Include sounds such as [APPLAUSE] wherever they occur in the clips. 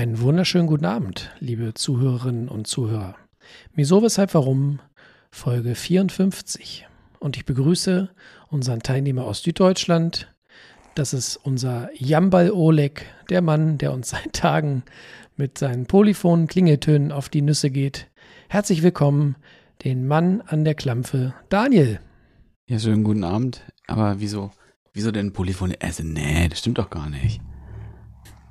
Einen wunderschönen guten Abend, liebe Zuhörerinnen und Zuhörer. Wieso, weshalb, warum? Folge 54. Und ich begrüße unseren Teilnehmer aus Süddeutschland. Das ist unser Jambal Oleg, der Mann, der uns seit Tagen mit seinen polyphonen Klingeltönen auf die Nüsse geht. Herzlich willkommen, den Mann an der Klampfe, Daniel. Ja, schönen guten Abend. Aber wieso, wieso denn Polyphone? Also, nee, das stimmt doch gar nicht.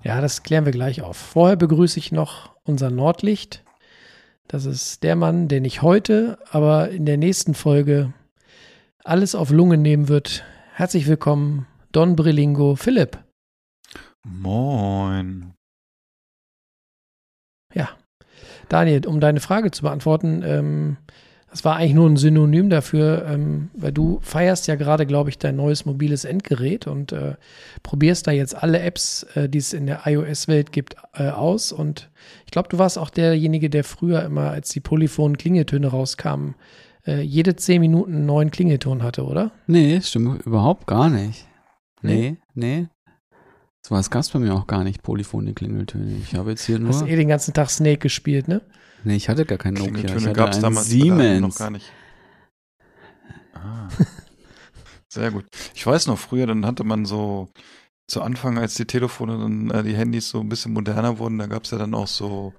Ja, das klären wir gleich auf. Vorher begrüße ich noch unser Nordlicht. Das ist der Mann, den ich heute, aber in der nächsten Folge alles auf Lungen nehmen wird. Herzlich willkommen, Don Brillingo, Philipp. Moin. Ja. Daniel, um deine Frage zu beantworten, ähm, das war eigentlich nur ein Synonym dafür, ähm, weil du feierst ja gerade, glaube ich, dein neues mobiles Endgerät und äh, probierst da jetzt alle Apps, äh, die es in der iOS-Welt gibt, äh, aus. Und ich glaube, du warst auch derjenige, der früher immer, als die polyphonen Klingeltöne rauskamen, äh, jede zehn Minuten einen neuen Klingelton hatte, oder? Nee, stimmt überhaupt gar nicht. Nee, nee. So was gab es bei mir auch gar nicht, polyphone Klingeltöne. Ich habe jetzt hier nur. Du hast eh den ganzen Tag Snake gespielt, ne? Nee, ich hatte gar keinen Nokia. Ich Klingeltöne hatte gab es einen damals Siemens. noch gar nicht. Ah. [LAUGHS] Sehr gut. Ich weiß noch, früher, dann hatte man so, zu Anfang, als die Telefone dann, äh, die Handys so ein bisschen moderner wurden, da gab es ja dann auch so,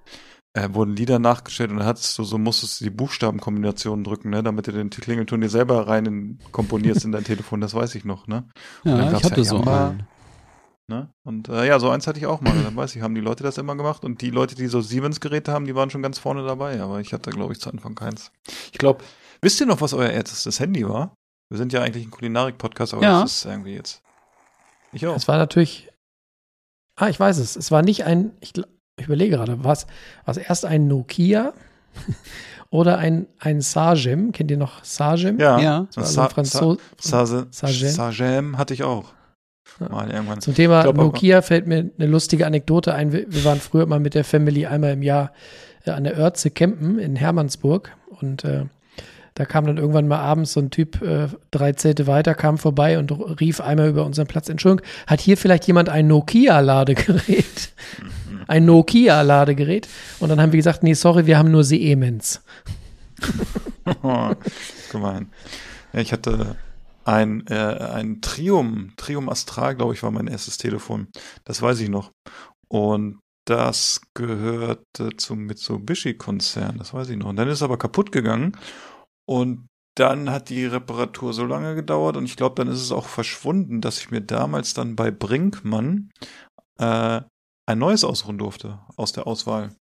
äh, wurden Lieder nachgestellt und dann hattest du so, musstest du die Buchstabenkombinationen drücken, ne, damit du den Klingelton dir selber rein in, komponierst in dein Telefon, das weiß ich noch, ne? Und Ja, ich gab's hatte so Yamba, einen. Ne? Und äh, ja, so eins hatte ich auch mal. Dann weiß ich, haben die Leute das immer gemacht und die Leute, die so Siemens-Geräte haben, die waren schon ganz vorne dabei. Aber ich hatte, glaube ich, zu Anfang keins. Ich glaube, wisst ihr noch, was euer erstes Handy war? Wir sind ja eigentlich ein Kulinarik-Podcast, aber Ja. das ist irgendwie jetzt. Ich auch. Es war natürlich. Ah, ich weiß es. Es war nicht ein. Ich, ich überlege gerade, was was erst ein Nokia [LAUGHS] oder ein, ein Sagem. Kennt ihr noch Sagem? ja. Ja. Also Sa Franzo Sa Sa Sagem. Sagem hatte ich auch. Ja. Mal irgendwann. Zum Thema glaub Nokia fällt mir eine lustige Anekdote ein. Wir, wir waren früher mal mit der Family einmal im Jahr äh, an der Örze campen in Hermannsburg und äh, da kam dann irgendwann mal abends so ein Typ, äh, drei Zelte weiter, kam vorbei und rief einmal über unseren Platz, Entschuldigung, hat hier vielleicht jemand ein Nokia-Ladegerät? [LAUGHS] ein Nokia-Ladegerät? Und dann haben wir gesagt, nee, sorry, wir haben nur Siemens. [LAUGHS] Gemein. Ja, ich hatte ein, äh, ein Trium, Trium Astral, glaube ich, war mein erstes Telefon. Das weiß ich noch. Und das gehörte zum Mitsubishi-Konzern, das weiß ich noch. Und dann ist es aber kaputt gegangen. Und dann hat die Reparatur so lange gedauert und ich glaube, dann ist es auch verschwunden, dass ich mir damals dann bei Brinkmann äh, ein neues ausruhen durfte aus der Auswahl.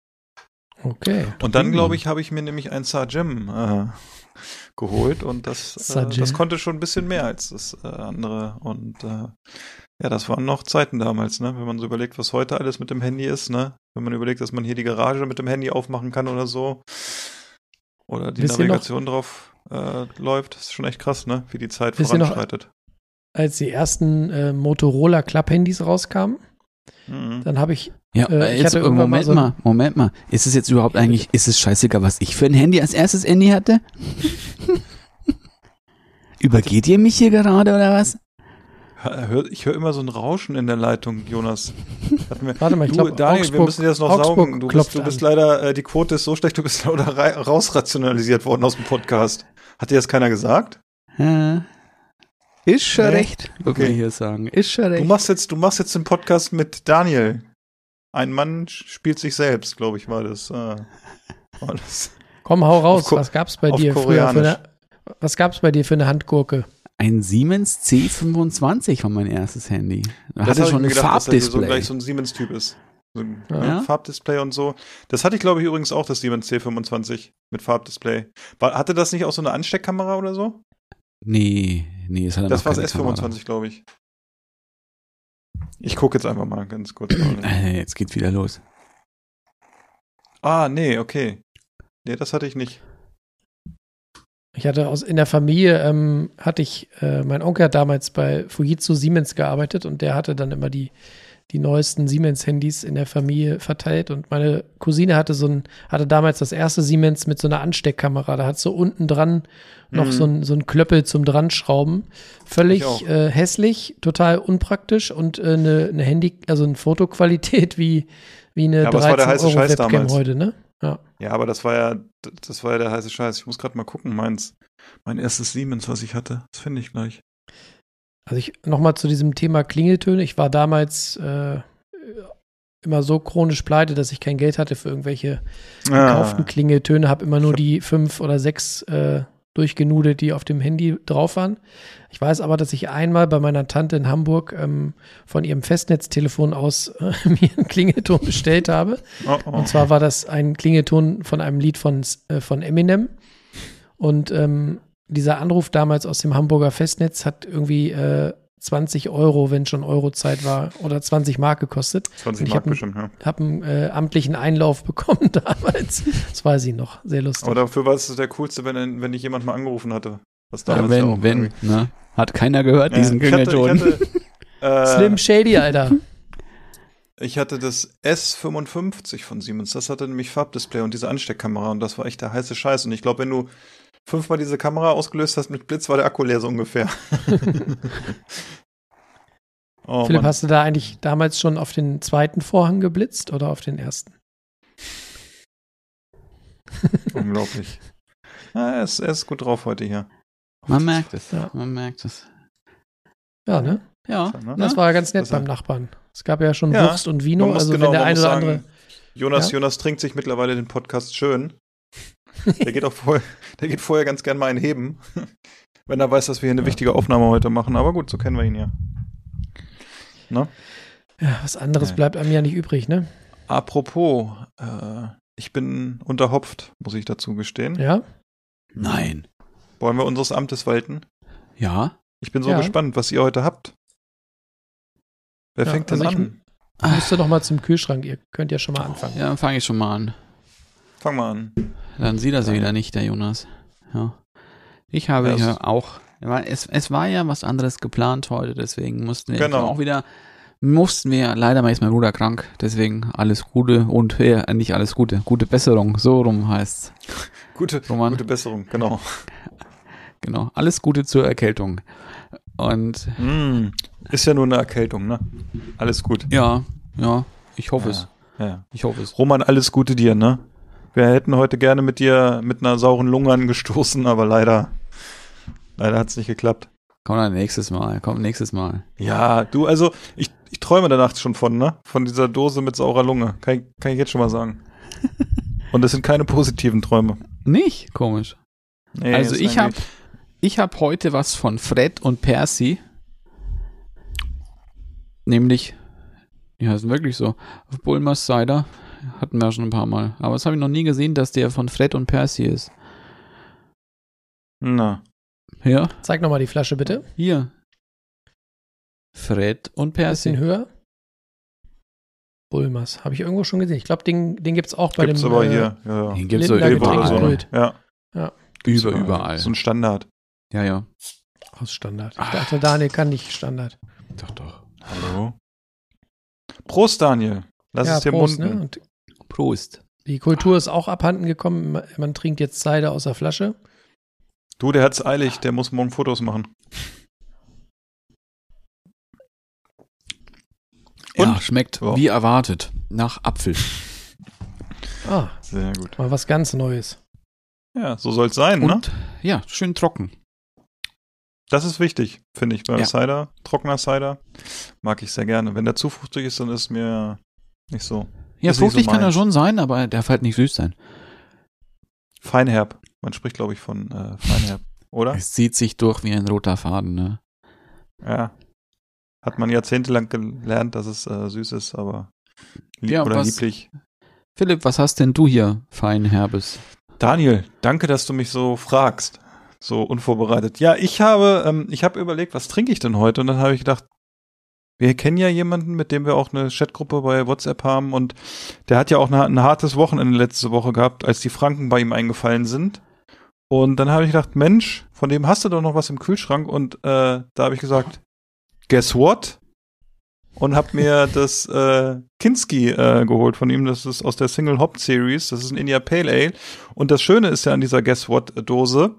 Okay. Und dann, Hm. glaube ich, habe ich mir nämlich ein Sargem äh, geholt und das, äh, das konnte schon ein bisschen mehr als das äh, andere. Und äh, ja, das waren noch Zeiten damals, ne? Wenn man so überlegt, was heute alles mit dem Handy ist, ne? Wenn man überlegt, dass man hier die Garage mit dem Handy aufmachen kann oder so. Oder die Wisst Navigation drauf äh, läuft, das ist schon echt krass, ne? Wie die Zeit Wisst ihr noch- voranschreitet. Als die ersten äh, Motorola Club-Handys rauskamen, Mhm. dann habe ich Ja, Äh, ich jetzt, hatte äh, irgendwann mal Moment so mal, Moment mal. Ist es jetzt überhaupt eigentlich, ist es scheißegal, was ich für ein Handy als erstes Handy hatte? [LAUGHS] Übergeht ihr mich hier gerade oder was? Ich höre immer so ein Rauschen in der Leitung, Jonas. Wir- Warte mal, ich du, glaube, Daniel, wir Augsburg- müssen dir das noch Augsburg saugen. Du bist, du bist leider, äh, die Quote ist so schlecht, du bist [LAUGHS] leider rausrationalisiert worden aus dem Podcast. Hat dir das keiner gesagt? Ja. Ist schon Nee? recht, würde Okay. man hier sagen. Ist schon Du recht. machst jetzt, du machst jetzt den Podcast mit Daniel. Ein Mann spielt sich selbst, glaube ich, war das. Äh, [LAUGHS] war das. Komm, hau raus. Was gab's bei dir früher für eine, Was gab's bei dir für eine Handgurke? Ein Siemens C25 war mein erstes Handy. Da Das hatte schon ein gedacht, dass er so Farbdisplay. gleich so ein Siemens-Typ ist. So ein Ja. Farbdisplay und so. Das hatte ich, glaube ich, übrigens auch, das Siemens C25 mit Farbdisplay. War, hatte das nicht auch so eine Ansteckkamera oder so? nee, nee, es hat Das war das keine S25, glaube ich. Ich gucke jetzt einfach mal ganz kurz. [CLEARS THROAT] Äh, Jetzt geht's wieder los. Ah, nee, okay. Nee, das hatte ich nicht. Ich hatte aus in der Familie ähm, hatte ich äh, mein Onkel hat damals bei Fujitsu Siemens gearbeitet und der hatte dann immer die die neuesten Siemens-Handys in der Familie verteilt und meine Cousine hatte so ein, hatte damals das erste Siemens mit so einer Ansteckkamera. Da hat so unten dran noch Mhm. so ein, so ein Klöppel zum Dranschrauben. Völlig äh, hässlich, total unpraktisch und äh, eine, eine Handy, also eine Fotoqualität wie, wie eine Ja, aber es war der 13 heiße Euro Scheiß Webcam damals. heute, ne? Ja. Ja, aber das war ja, das war ja der heiße Scheiß. Ich muss gerade mal gucken, meins, mein erstes Siemens, was ich hatte. Das finde ich gleich. Also ich nochmal zu diesem Thema Klingeltöne. Ich war damals äh, immer so chronisch pleite, dass ich kein Geld hatte für irgendwelche gekauften Klingeltöne, habe immer nur Ah. Die fünf oder sechs äh, durchgenudelt, die auf dem Handy drauf waren. Ich weiß aber, dass ich einmal bei meiner Tante in Hamburg ähm, von ihrem Festnetztelefon aus äh, [LAUGHS] mir einen Klingelton bestellt habe. Oh, oh. Und zwar war das ein Klingelton von einem Lied von, äh, von Eminem. Und ähm, dieser Anruf damals aus dem Hamburger Festnetz hat irgendwie äh, 20 Euro, wenn schon Eurozeit war, oder 20 Mark gekostet. 20 ich Mark bestimmt, ja. Hab einen äh, amtlichen Einlauf [LAUGHS] bekommen damals. Das weiß ich noch. Sehr lustig. Aber dafür war es der coolste, wenn, wenn dich jemand mal angerufen hatte. Was Ja, damals wenn, ja auch wenn, ne? Hat keiner gehört, Ja, diesen ich ich Klingelton. [LAUGHS] äh, Slim Shady, Alter. [LAUGHS] Ich hatte das S55 von Siemens. Das hatte nämlich Farbdisplay und diese Ansteckkamera und das war echt der heiße Scheiß. Und ich glaube, wenn du fünfmal diese Kamera ausgelöst hast mit Blitz, war der Akku leer so ungefähr. [LAUGHS] oh, Philipp, Mann. hast du da eigentlich damals schon auf den zweiten Vorhang geblitzt oder auf den ersten? [LAUGHS] Unglaublich. Ja, er, ist, er ist gut drauf heute hier. Man merkt es, Ja. man merkt es. Ja, ne? Ja, Ne? Das war ganz nett Das- beim Nachbarn. Es gab ja schon Ja, Wurst und Vino, also genau, wenn der eine oder sagen, andere. Jonas, Ja? Jonas trinkt sich mittlerweile den Podcast schön. Der geht auch vorher, der geht vorher ganz gern mal ein Heben. [LAUGHS] Wenn er weiß, dass wir hier eine wichtige Aufnahme heute machen. Aber gut, so kennen wir ihn ja. Ne? Ja, was anderes Ja. bleibt einem ja nicht übrig, ne? Apropos, äh, ich bin unterhopft, muss ich dazu gestehen. Ja? Nein. Wollen wir unseres Amtes walten? Ja? Ich bin so Ja. gespannt, was ihr heute habt. Wer Ja, fängt denn also ich- an? Ich müsste noch mal zum Kühlschrank. Ihr könnt ja schon mal anfangen. Ja, dann fange ich schon mal an. Fang mal an. Dann sieht er sie wieder nicht, der Jonas. Ja. Ich habe Ja, es auch, es, es war ja was anderes geplant heute, deswegen mussten wir Genau. auch wieder, mussten wir, leider ist mein Bruder krank, deswegen alles Gute und, äh, nicht alles Gute, gute Besserung, so rum heißt's. Gute, Roman. gute Besserung, genau. Genau, alles Gute zur Erkältung. Und Mm, ist ja nur eine Erkältung, ne? Alles gut. ja, ja, ich hoffe es, Ja, ja. ich hoffe es. Roman, alles Gute dir, ne? Wir hätten heute gerne mit dir mit einer sauren Lunge angestoßen, aber leider, leider hat's nicht geklappt. Komm dann nächstes Mal, komm nächstes Mal. Ja, du, also, ich, ich träume da nachts schon von, ne? Von dieser Dose mit saurer Lunge. Kann ich, kann ich jetzt schon mal sagen. [LAUGHS] Und das sind keine positiven Träume. Nicht? Komisch. Nee, also ich habe ich hab heute was von Fred und Percy. Nämlich, die heißen wirklich so, Bulmers Cider. Hatten wir schon ein paar Mal. Aber das habe ich noch nie gesehen, dass der von Fred und Percy ist. Na, Ja, Zeig noch mal die Flasche bitte. hier. Fred und Bisschen Percy. höher. Bulmers. Habe ich irgendwo schon gesehen. Ich glaube, den, den gibt es auch bei gibt's dem. aber äh, hier. Ja, ja. Den so Linda überall. So, ne? Kult. Ja. Über, So, überall. So ein Standard. Ja, ja. Aus Standard. Ich dachte, Daniel kann nicht Standard. Doch, doch. Hallo. Prost, Daniel. Lass es dir Prost, munden. ne? Und Prost. die Kultur ist auch abhanden gekommen. Man- trinkt jetzt Cider aus der Flasche. Du, der hat's eilig, der muss morgen Fotos machen. Ja, Und? schmeckt Ja. wie erwartet. Nach Apfel. Ah, Sehr gut. mal was ganz Neues. Ja, so soll's sein, ne? Und ja, schön trocken. Das ist wichtig, finde ich, beim Ja. Cider. Trockener Cider mag ich sehr gerne. Wenn der zu fruchtig ist, dann ist mir nicht so. Ja, nicht so fruchtig kann er schon sein, aber er darf halt nicht süß sein. Feinherb. Man spricht, glaube ich, von äh, Feinherb, oder? Es zieht sich durch wie ein roter Faden, ne? Ja. Hat man jahrzehntelang gelernt, dass es äh, süß ist, aber lieb Ja, oder was- lieblich. Philipp, was hast denn du hier, Feinherbes? Daniel, danke, dass du mich so fragst. So unvorbereitet. Ja, ich habe, ähm, ich habe überlegt, was trinke ich denn heute? Und dann habe ich gedacht, wir kennen ja jemanden, mit dem wir auch eine Chatgruppe bei WhatsApp haben und der hat ja auch eine, ein hartes Wochenende letzte Woche gehabt, als die Franken bei ihm eingefallen sind. Und dann habe ich gedacht, Mensch, von dem hast du doch noch was im Kühlschrank und äh, da habe ich gesagt, guess what? Und habe mir [LAUGHS] das äh, Kinski äh, geholt von ihm. Das ist aus der Single Hop Series. Das ist ein India Pale Ale. Und das Schöne ist ja an dieser Guess What Dose,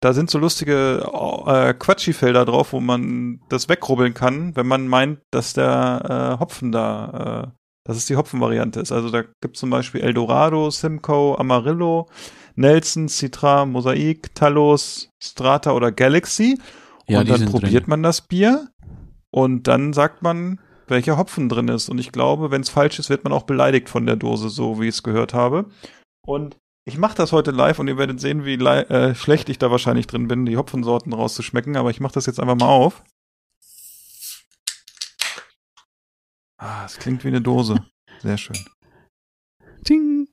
da sind so lustige äh, Quatschi-Felder drauf, wo man das wegrubbeln kann, wenn man meint, dass der äh, Hopfen da, äh, dass es die Hopfenvariante ist. Also da gibt es zum Beispiel Eldorado, Simcoe, Amarillo, Nelson, Citra, Mosaik, Talos, Strata oder Galaxy. Ja, und dann probiert drin. man das Bier und dann sagt man, welcher Hopfen drin ist. Und ich glaube, wenn es falsch ist, wird man auch beleidigt von der Dose, so wie ich es gehört habe. Und ich mache das heute live und ihr werdet sehen, wie äh, schlecht ich da wahrscheinlich drin bin, die Hopfensorten rauszuschmecken. Aber ich mache das jetzt einfach mal auf. Ah, es klingt wie eine Dose. Sehr schön. Ting.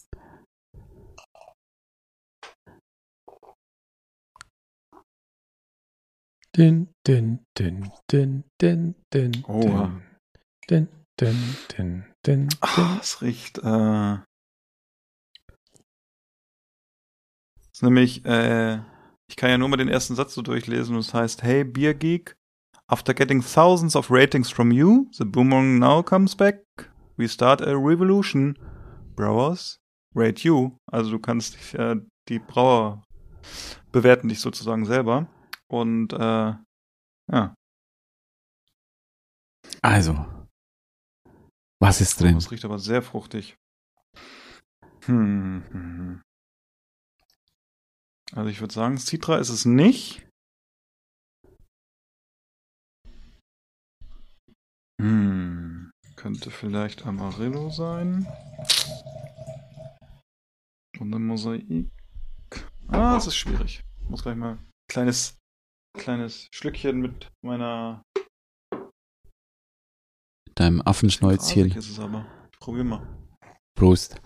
Din, din, din, din, din, din, Oha. din, din, din, din, Ah, din. es riecht. Äh, ist nämlich, äh, ich kann ja nur mal den ersten Satz so durchlesen und es heißt, Hey Beer Geek, after getting thousands of ratings from you, the boomerang now comes back. We start a revolution. Brewers, rate you. Also du kannst dich, äh, die Brauer bewerten dich sozusagen selber. Und äh, ja, Also. Was ist drin? das riecht aber sehr fruchtig. Hm. Also ich würde sagen, Citra ist es nicht. Hm. Könnte vielleicht Amarillo sein. Und ein Mosaik. Ah, das ist schwierig. Ich muss gleich mal ein kleines, kleines Schlückchen mit meiner Deinem Affenschnäuzchen. Ist es aber. Ich probier mal. Prost.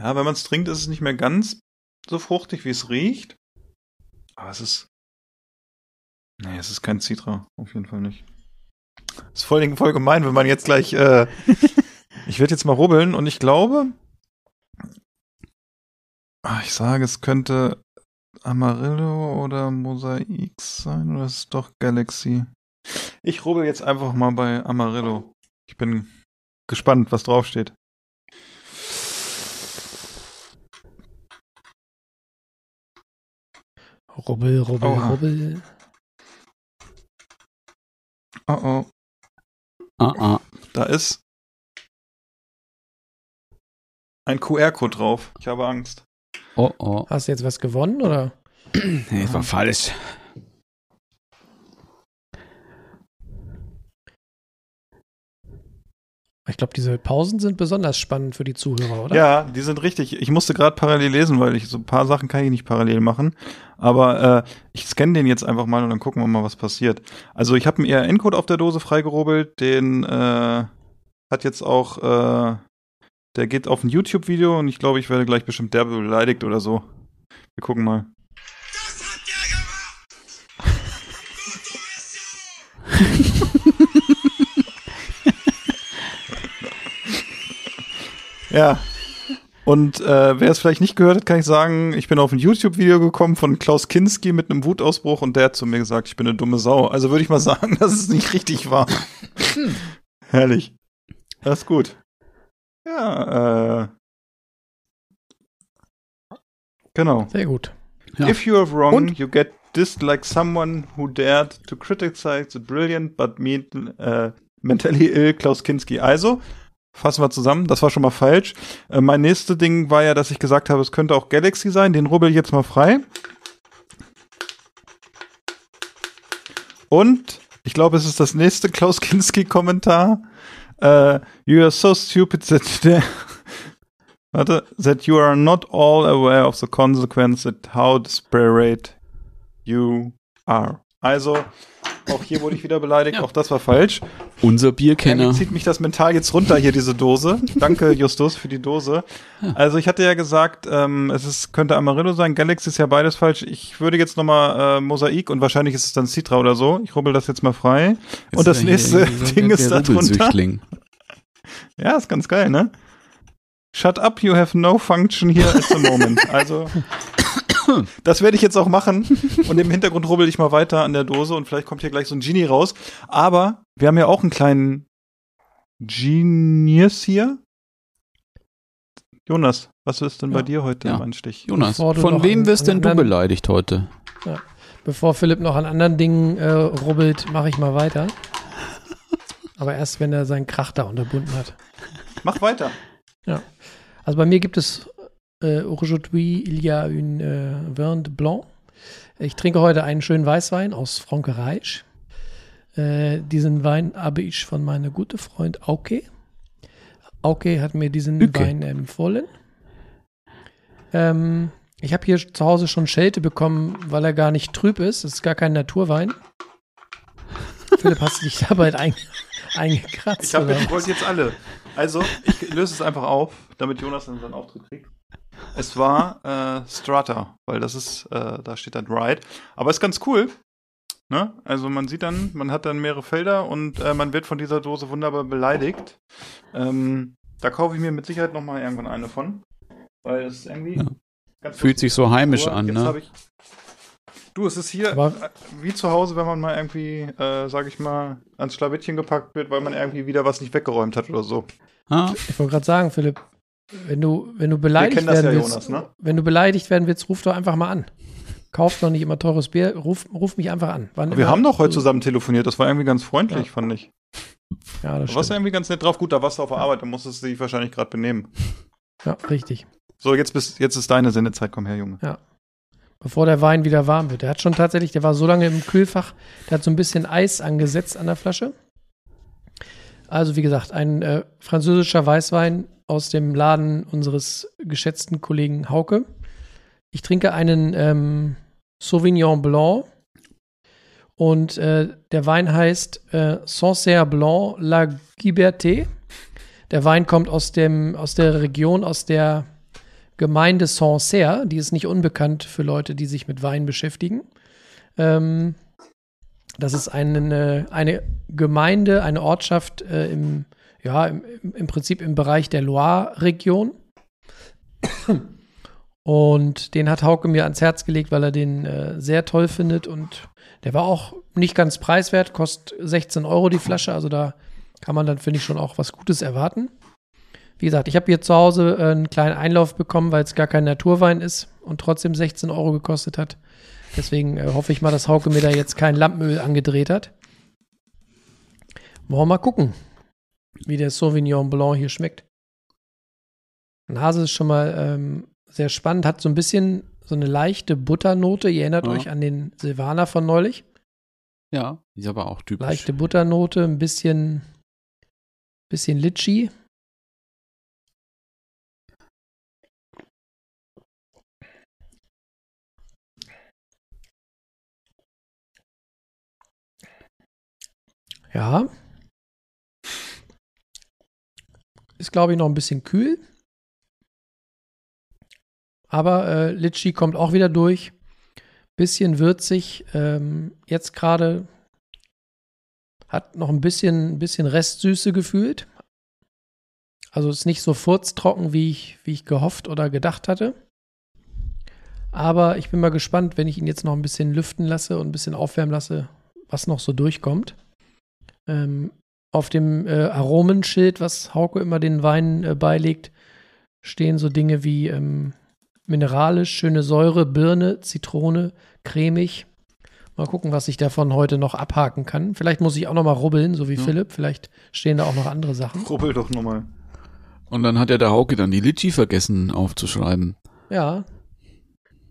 Ja, wenn man es trinkt, ist es nicht mehr ganz so fruchtig, wie es riecht. Aber es ist. Nee, es ist kein Citra. Auf jeden Fall nicht. Ist voll, voll gemein, wenn man jetzt gleich. Äh, [LAUGHS] ich werde jetzt mal rubbeln und ich glaube. Ah, Ich sage, es könnte Amarillo oder Mosaik sein oder ist es doch Galaxy? Ich rubbel jetzt einfach mal bei Amarillo. Ich bin gespannt, was draufsteht. Rubbel, rubbel, Oha. rubbel. Oh oh. Ah, ah. Da ist ein QR-Code drauf. Ich habe Angst. Oh, oh. Hast du jetzt was gewonnen oder? Nee, das war falsch. Ich glaube, diese Pausen sind besonders spannend für die Zuhörer, oder? Ja, die sind richtig. Ich musste gerade parallel lesen, weil ich so ein paar Sachen kann ich nicht parallel machen. Aber äh, ich scanne den jetzt einfach mal und dann gucken wir mal, was passiert. Also ich habe einen ERN-Code auf der Dose freigerubbelt. Den äh, hat jetzt auch, äh, der geht auf ein YouTube-Video und ich glaube, ich werde gleich bestimmt derbe beleidigt oder so. Wir gucken mal. Ja. Und äh, wer es vielleicht nicht gehört hat, kann ich sagen, ich bin auf ein YouTube-Video gekommen von Klaus Kinski mit einem Wutausbruch und der hat zu mir gesagt, ich bin eine dumme Sau. Also würde ich mal [LAUGHS] sagen, dass es nicht richtig war. [LAUGHS] Herrlich. Das ist gut. Ja, äh. Genau. Sehr gut. Ja. If you are wrong, Und? you get dissed like someone who dared to criticize the brilliant but mean, äh, mentally ill Klaus Kinski. Also, fassen wir zusammen, das war schon mal falsch. Äh, mein nächstes Ding war ja, dass ich gesagt habe, es könnte auch Galaxy sein. Den rubbel ich jetzt mal frei. Und ich glaube, es ist das nächste [LAUGHS] Klaus Kinski-Kommentar. Äh, you are so stupid that [LAUGHS] that you are not all aware of the consequence that how desperate you are. Also, Auch hier wurde ich wieder beleidigt. Auch das war falsch. Unser Bierkenner. Irgendwie zieht mich das mental jetzt runter hier, diese Dose. Danke, [LAUGHS] Justus, für die Dose. Also ich hatte ja gesagt, ähm, es ist, könnte Amarillo sein, Galaxy ist ja beides falsch. Ich würde jetzt nochmal äh, Mosaik und wahrscheinlich ist es dann Citra oder so. Ich rubbel das jetzt mal frei. Jetzt und das ja nächste [LAUGHS] Ding ist da drunter. Ja, ist ganz geil, ne? Shut up, you have no function here at the moment. Also, [LAUGHS] das werde ich jetzt auch machen. Und im Hintergrund rubbel ich mal weiter an der Dose und vielleicht kommt hier gleich so ein Genie raus. Aber wir haben ja auch einen kleinen Genius hier. Jonas, was ist denn bei Ja. dir heute Ja. im Anstich? Jonas, von wem wirst denn du beleidigt heute? Bevor Philipp noch an anderen Dingen äh, rubbelt, mache ich mal weiter. Aber erst, wenn er seinen Krach da unterbunden hat. Mach weiter. Also bei mir gibt es aujourd'hui il y a une äh, vin de blanc. Ich trinke heute einen schönen Weißwein aus Frankreich. Äh, diesen Wein habe ich von meinem guten Freund Auke. Auke hat mir diesen Uke. Wein empfohlen. Ähm, ich habe hier zu Hause schon Schelte bekommen, weil er gar nicht trüb ist. Es ist gar kein Naturwein. [LAUGHS] Philipp, hast du dich dabei ein, eingekratzt? Ich, hab, ich wollte jetzt alle. Also, ich löse es einfach auf, damit Jonas dann seinen Auftritt kriegt. Es war äh, Strata, weil das ist, äh, da steht dann Ride. Aber ist ganz cool. Ne? Also man sieht dann, man hat dann mehrere Felder und äh, man wird von dieser Dose wunderbar beleidigt. Ähm, da kaufe ich mir mit Sicherheit nochmal irgendwann eine von. Weil es irgendwie Ja. ganz Fühlt lustig sich so heimisch aber an, jetzt ne? hab Ich, du, es ist hier Aber- äh, wie zu Hause, wenn man mal irgendwie, äh, sag ich mal, ans Schlawittchen gepackt wird, weil man irgendwie wieder was nicht weggeräumt hat oder so. Ah, Ich wollte gerade sagen, Philipp, wenn du, wenn du beleidigt das werden ja, willst, Jonas, ne? wenn du beleidigt werden willst, ruf doch einfach mal an. Kauf doch nicht immer teures Bier, ruf, ruf mich einfach an. Wann Wir haben doch heute zusammen telefoniert, das war irgendwie ganz freundlich, Ja. fand ich. Ja, Da das warst du stimmt. irgendwie ganz nett drauf. Gut, da warst du auf der Arbeit, da musstest du dich wahrscheinlich gerade benehmen. Ja, richtig. So, jetzt, bist, jetzt ist deine Sendezeit, komm her, Junge. Bevor der Wein wieder warm wird. Der hat schon tatsächlich, der war so lange im Kühlfach, der hat so ein bisschen Eis angesetzt an der Flasche. Also, wie gesagt, ein äh, französischer Weißwein aus dem Laden unseres geschätzten Kollegen Hauke. Ich trinke einen ähm, Sauvignon Blanc und äh, der Wein heißt äh, Sancerre Blanc La Liberté. Der Wein kommt aus, dem, aus der Region, aus der Gemeinde Sancerre. Die ist nicht unbekannt für Leute, die sich mit Wein beschäftigen. Ähm, das ist eine, eine Gemeinde, eine Ortschaft äh, im, ja, im, im Prinzip im Bereich der Loire-Region. Und den hat Hauke mir ans Herz gelegt, weil er den äh, sehr toll findet. Und der war auch nicht ganz preiswert, kostet 16 Euro die Flasche. Also da kann man dann, finde ich, schon auch was Gutes erwarten. Wie gesagt, ich habe hier zu Hause äh, einen kleinen Einlauf bekommen, weil es gar kein Naturwein ist und trotzdem 16 Euro gekostet hat. Deswegen äh, hoffe ich mal, dass Hauke mir da jetzt kein Lampenöl angedreht hat. Wollen wir mal gucken, wie der Sauvignon Blanc hier schmeckt. Nase ist schon mal ähm, sehr spannend, hat so ein bisschen so eine leichte Butternote. Ihr erinnert Ja. euch an den Silvaner von neulich. ja, ist aber auch typisch. Leichte Butternote, ein bisschen, bisschen Litschi. Ja. Ist, glaube ich, noch ein bisschen kühl. Aber äh, Litschi kommt auch wieder durch. Bisschen würzig. Ähm, jetzt gerade hat noch ein bisschen, bisschen Restsüße gefühlt. Also ist nicht so furztrocken, wie ich, wie ich gehofft oder gedacht hatte. Aber ich bin mal gespannt, wenn ich ihn jetzt noch ein bisschen lüften lasse und ein bisschen aufwärmen lasse, was noch so durchkommt. Ähm, auf dem äh, Aromenschild, was Hauke immer den Weinen äh, beilegt, stehen so Dinge wie ähm, mineralisch, schöne Säure, Birne, Zitrone, cremig. Mal gucken, was ich davon heute noch abhaken kann. Vielleicht muss ich auch noch mal rubbeln, so wie Ja. Philipp. Vielleicht stehen da auch noch andere Sachen. Rubbel doch nochmal. Und dann hat ja der Hauke dann die Litschi vergessen aufzuschreiben. Ja.